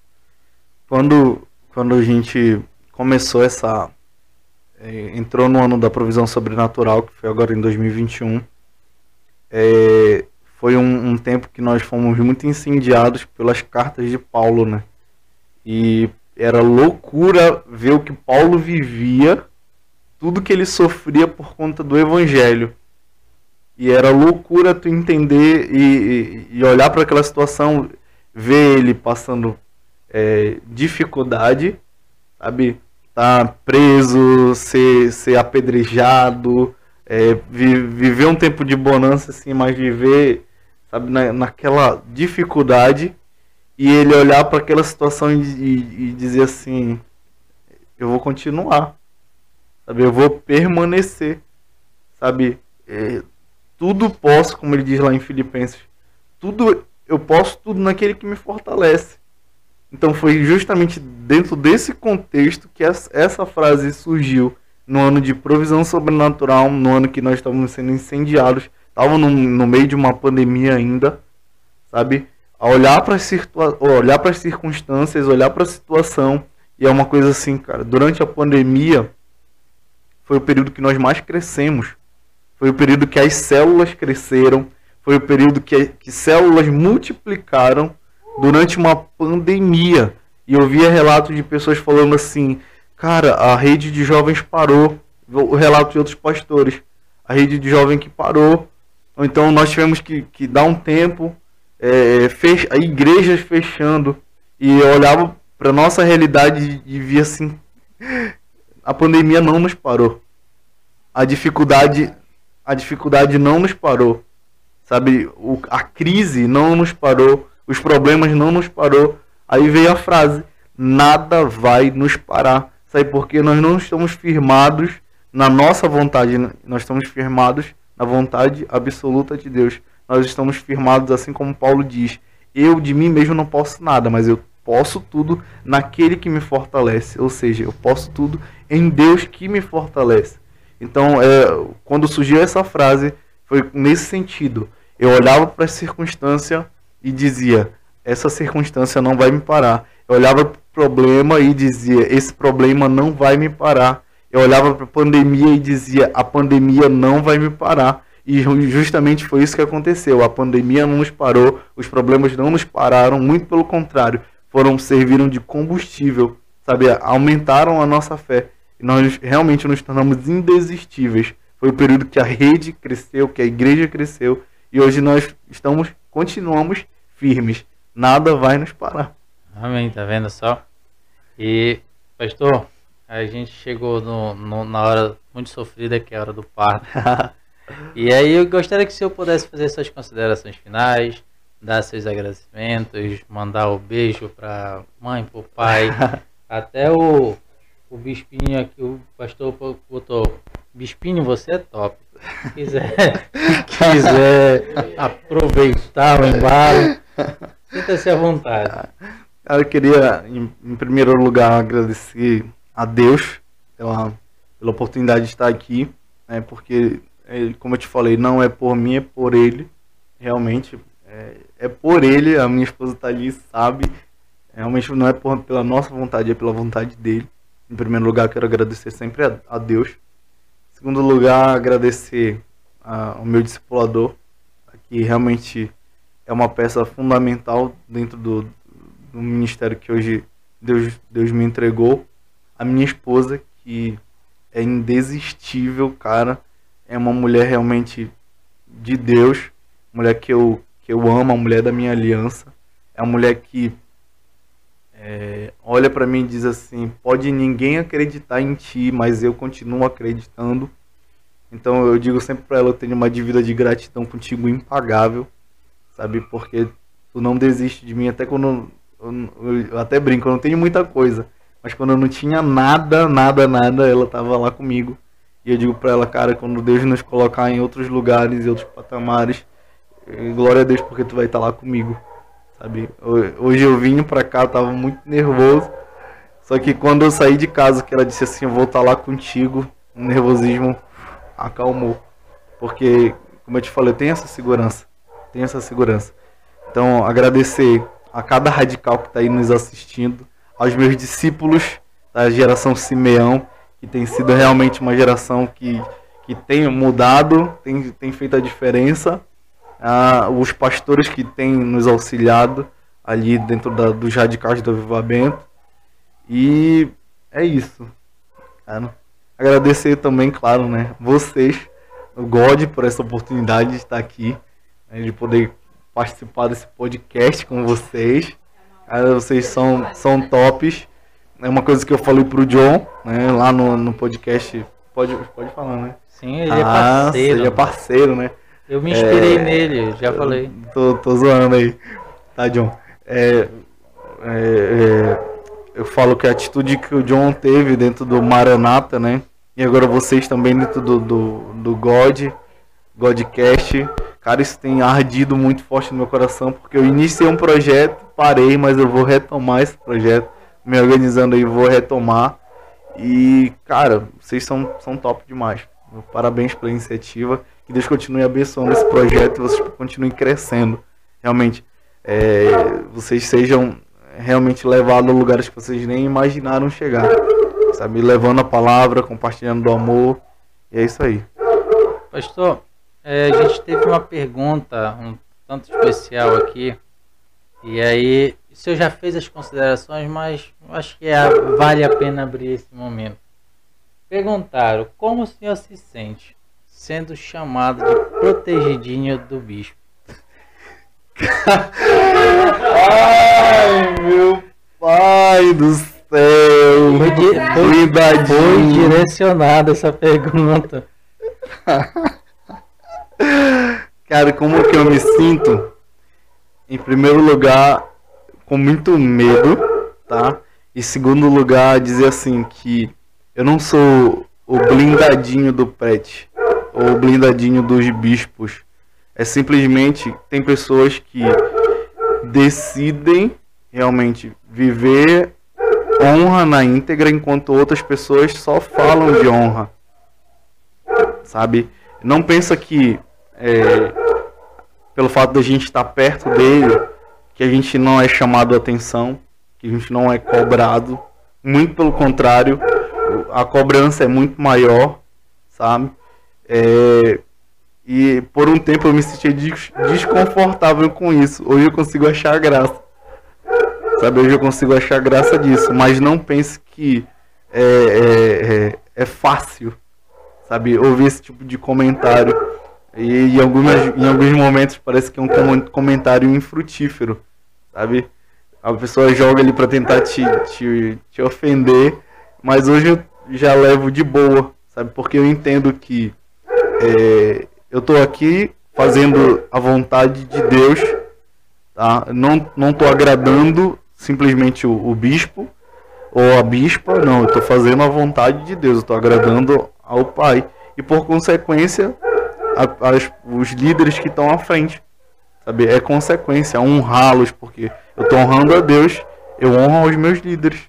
Quando, quando a gente começou essa. É, entrou no ano da provisão sobrenatural, que foi agora em 2021. É, foi um, um, tempo que nós fomos muito incendiados pelas cartas de Paulo, né? E era loucura ver o que Paulo vivia, tudo que ele sofria por conta do evangelho. E era loucura tu entender e, e olhar para aquela situação, ver ele passando é, dificuldade, sabe? Tá preso, ser, ser apedrejado, é, viver um tempo de bonança assim, mas viver, sabe, na, naquela dificuldade e ele olhar para aquela situação e, e, e, dizer assim: eu vou continuar, sabe? Eu vou permanecer, sabe? É, tudo posso, como ele diz lá em Filipenses, tudo eu posso tudo naquele que me fortalece. Então foi justamente dentro desse contexto que essa frase surgiu no ano de provisão sobrenatural, no ano que nós estávamos sendo incendiados, estávamos no, no meio de uma pandemia ainda, sabe? A olhar para olhar para as circunstâncias, olhar para a situação. E é uma coisa assim, cara. Durante a pandemia foi o período que nós mais crescemos. Foi o período que as células cresceram. Foi o período que, que células multiplicaram durante uma pandemia. E eu via relatos de pessoas falando assim: cara, a rede de jovens parou. O relato de outros pastores: a rede de jovem que parou. Ou então nós tivemos que, que dar um tempo é, fech, igrejas fechando. E olhava para nossa realidade e via assim a pandemia não nos parou. A dificuldade a dificuldade não nos parou. Sabe o, a crise não nos parou os problemas não nos parou. Aí veio a frase nada vai nos parar. Sabe porque nós não estamos firmados na nossa vontade nós estamos firmados na vontade absoluta de Deus nós estamos firmados, assim como Paulo diz: Eu de mim mesmo não posso nada, mas eu posso tudo naquele que me fortalece. Ou seja, eu posso tudo em Deus que me fortalece. Então, é, quando surgiu essa frase, foi nesse sentido. Eu olhava para a circunstância e dizia: essa circunstância não vai me parar. Eu olhava para o problema e dizia: esse problema não vai me parar. Eu olhava para a pandemia e dizia: a pandemia não vai me parar. E justamente foi isso que aconteceu. A pandemia não nos parou, os problemas não nos pararam, muito pelo contrário, foram serviram de combustível, sabe? Aumentaram a nossa fé. E nós realmente nos tornamos indesistíveis. Foi o período que a rede cresceu, que a igreja cresceu, e hoje nós estamos continuamos firmes. Nada vai nos parar. Amém, tá vendo só? E pastor, a gente chegou no, no, na hora muito sofrida que é a hora do parto. E aí eu gostaria que o senhor pudesse fazer suas considerações finais, dar seus agradecimentos, mandar o um beijo para mãe, para o pai, até o, o bispinho aqui, o pastor botou, bispinho, você é top. Se quiser, quiser aproveitar o embalo, sinta-se à vontade. Eu queria, em, em, primeiro lugar, agradecer a Deus pela, pela oportunidade de estar aqui, né, porque como eu te falei, não é por mim, é por ele. Realmente, é, é por ele. A minha esposa está ali, sabe. Realmente não é por, pela nossa vontade, é pela vontade dele. Em primeiro lugar, quero agradecer sempre a, a Deus. Em segundo lugar, agradecer ao meu discipulador, que realmente é uma peça fundamental dentro do, do ministério que hoje Deus, Deus me entregou. A minha esposa, que é indesistível, cara é uma mulher realmente de Deus, mulher que eu, que eu amo, a mulher da minha aliança. É uma mulher que é, olha para mim e diz assim: pode ninguém acreditar em ti, mas eu continuo acreditando. Então eu digo sempre para ela: eu tenho uma dívida de gratidão contigo impagável, sabe? Porque tu não desiste de mim, até quando. Eu, eu até brinco, eu não tenho muita coisa, mas quando eu não tinha nada, nada, nada, ela tava lá comigo. E eu digo para ela, cara, quando Deus nos colocar em outros lugares e outros patamares, eh, glória a Deus porque tu vai estar lá comigo. Sabe? Hoje eu vim pra cá, tava muito nervoso. Só que quando eu saí de casa, que ela disse assim, eu vou estar lá contigo, o nervosismo acalmou. Porque, como eu te falei, tenho essa segurança. Tenho essa segurança. Então, agradecer a cada radical que está aí nos assistindo, aos meus discípulos da geração Simeão, que tem sido realmente uma geração que, que tem mudado, tem, tem feito a diferença. Ah, os pastores que têm nos auxiliado ali dentro da, dos radicais do avivamento. E é isso. Cara. Agradecer também, claro, né, vocês, o God, por essa oportunidade de estar aqui, né, de poder participar desse podcast com vocês. Cara, vocês são, são tops. É uma coisa que eu falei pro John, né, lá no, no podcast. Pode, pode falar, né? Sim, ele é ah, é parceiro. Ele é parceiro, né? Eu me inspirei é, nele, já falei. Tô, tô zoando aí. Tá, John? É, é, é, eu falo que a atitude que o John teve dentro do Maranata, né? E agora vocês também dentro do, do, do God, Godcast. Cara, isso tem ardido muito forte no meu coração, porque eu iniciei um projeto, parei, mas eu vou retomar esse projeto me organizando aí, vou retomar. E, cara, vocês são, são top demais. Parabéns pela iniciativa. Que Deus continue abençoando esse projeto e vocês continuem crescendo. Realmente, é, vocês sejam realmente levados a lugares que vocês nem imaginaram chegar. Sabe? Levando a palavra, compartilhando do amor. E é isso aí. Pastor, é, a gente teve uma pergunta um tanto especial aqui. E aí o senhor já fez as considerações, mas acho que é, vale a pena abrir esse momento. Perguntaram como o senhor se sente sendo chamado de protegidinho do bispo. Ai, meu pai do céu! Foi, di foi, foi direcionada essa pergunta. Cara, como que eu me sinto? Em primeiro lugar, com muito medo, tá? E segundo lugar, dizer assim que eu não sou o blindadinho do prete ou o blindadinho dos bispos. É simplesmente tem pessoas que decidem realmente viver honra na íntegra, enquanto outras pessoas só falam de honra. Sabe? Não pensa que é, pelo fato da gente estar perto dele que a gente não é chamado a atenção, que a gente não é cobrado. Muito pelo contrário, a cobrança é muito maior, sabe? É, e por um tempo eu me senti desconfortável com isso. Hoje eu consigo achar graça. Sabe, hoje eu consigo achar graça disso. Mas não pense que é, é, é, é fácil, sabe, ouvir esse tipo de comentário. E em, algumas, em alguns momentos parece que é um comentário infrutífero, sabe? A pessoa joga ali para tentar te, te, te ofender, mas hoje eu já levo de boa, sabe? Porque eu entendo que é, eu estou aqui fazendo a vontade de Deus, tá? Não, não tô agradando simplesmente o, o bispo ou a bispa, não, eu estou fazendo a vontade de Deus, eu estou agradando ao Pai. E por consequência, a, as, os líderes que estão à frente. Sabe? É consequência, honrá-los, porque eu estou honrando a Deus, eu honro os meus líderes.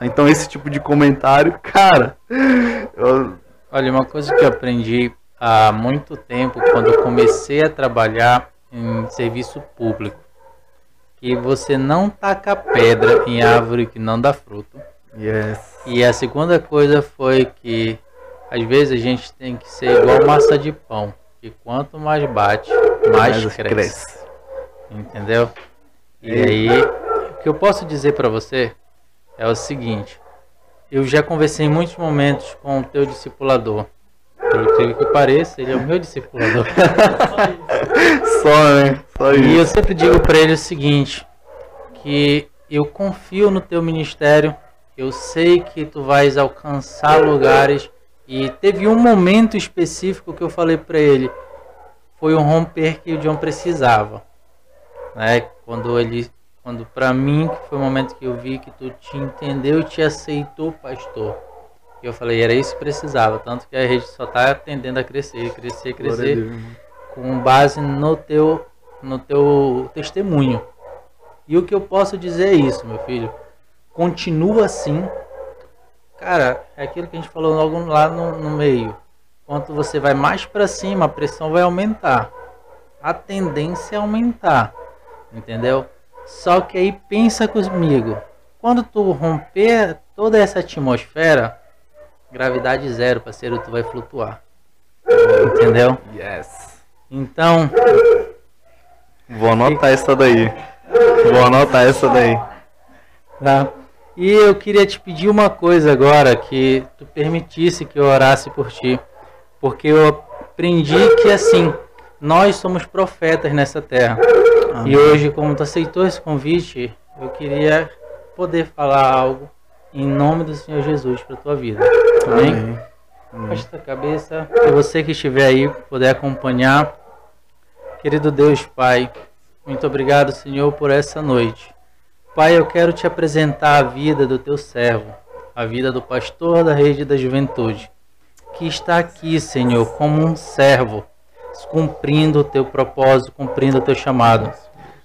Então esse tipo de comentário, cara. Eu... Olha, uma coisa que eu aprendi há muito tempo, quando eu comecei a trabalhar em serviço público, que você não taca pedra em árvore que não dá fruto. Yes. E a segunda coisa foi que às vezes a gente tem que ser igual massa de pão, que quanto mais bate, mais, mais cresce. cresce. Entendeu? E aí, o que eu posso dizer para você é o seguinte: eu já conversei em muitos momentos com o teu discipulador. Pelo incrível que pareça, ele é o meu discipulador. Só, né? Só isso. E eu sempre digo para ele o seguinte: que eu confio no teu ministério, eu sei que tu vais alcançar lugares e teve um momento específico que eu falei para ele, foi um romper que o John precisava, né? Quando ele, quando para mim que foi o momento que eu vi que tu te entendeu e te aceitou, pastor. E eu falei, era isso que precisava, tanto que a rede só está tendendo a crescer, crescer, crescer, com base no teu, no teu testemunho. E o que eu posso dizer é isso, meu filho. Continua assim, Cara, é aquilo que a gente falou logo lá no, no meio. Quanto você vai mais para cima, a pressão vai aumentar. A tendência é aumentar. Entendeu? Só que aí pensa comigo. Quando tu romper toda essa atmosfera, gravidade zero, parceiro, tu vai flutuar. Entendeu? Yes. Então. Vou anotar essa daí. Vou anotar essa daí. Tá? E eu queria te pedir uma coisa agora, que tu permitisse que eu orasse por ti, porque eu aprendi que assim, nós somos profetas nessa terra. Amém. E hoje, como tu aceitou esse convite, eu queria poder falar algo em nome do Senhor Jesus para tua vida. Amém? Amém. Baixa a cabeça, e você que estiver aí puder acompanhar. Querido Deus Pai, muito obrigado, Senhor, por essa noite. Pai, eu quero te apresentar a vida do teu servo, a vida do pastor da rede da juventude, que está aqui, Senhor, como um servo, cumprindo o teu propósito, cumprindo o teu chamado.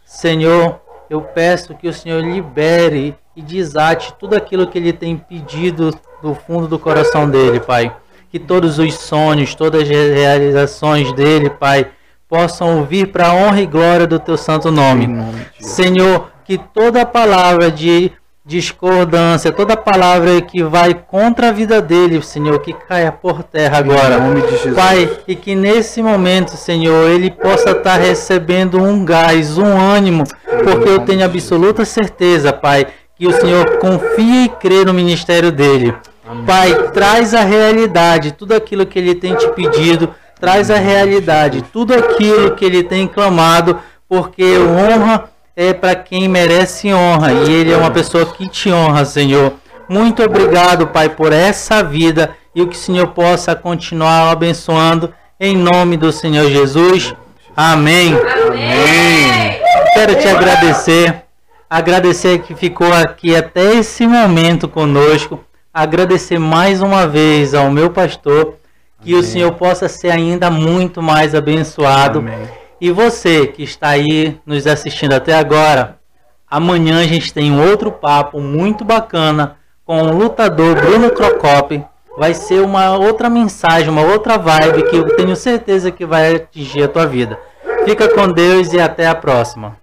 Senhor, eu peço que o Senhor libere e desate tudo aquilo que ele tem pedido do fundo do coração dele, Pai. Que todos os sonhos, todas as realizações dele, Pai, possam vir para a honra e glória do teu santo nome. nome Senhor, que toda palavra de discordância, toda palavra que vai contra a vida dele, Senhor, que caia por terra agora. Pai, e que nesse momento, Senhor, ele possa estar recebendo um gás, um ânimo, porque eu tenho absoluta certeza, Pai, que o Senhor confia e crê no ministério dele. Amém. Pai, traz a realidade, tudo aquilo que ele tem te pedido, traz a realidade, tudo aquilo que ele tem clamado, porque honra é para quem merece honra e Ele é uma pessoa que te honra, Senhor. Muito obrigado, Pai, por essa vida e o que o Senhor possa continuar abençoando em nome do Senhor Jesus. Amém. Amém. Quero te agradecer, agradecer que ficou aqui até esse momento conosco, agradecer mais uma vez ao meu pastor, que Amém. o Senhor possa ser ainda muito mais abençoado. Amém e você que está aí nos assistindo até agora, amanhã a gente tem um outro papo muito bacana com o lutador Bruno Crocop. Vai ser uma outra mensagem, uma outra vibe que eu tenho certeza que vai atingir a tua vida. Fica com Deus e até a próxima.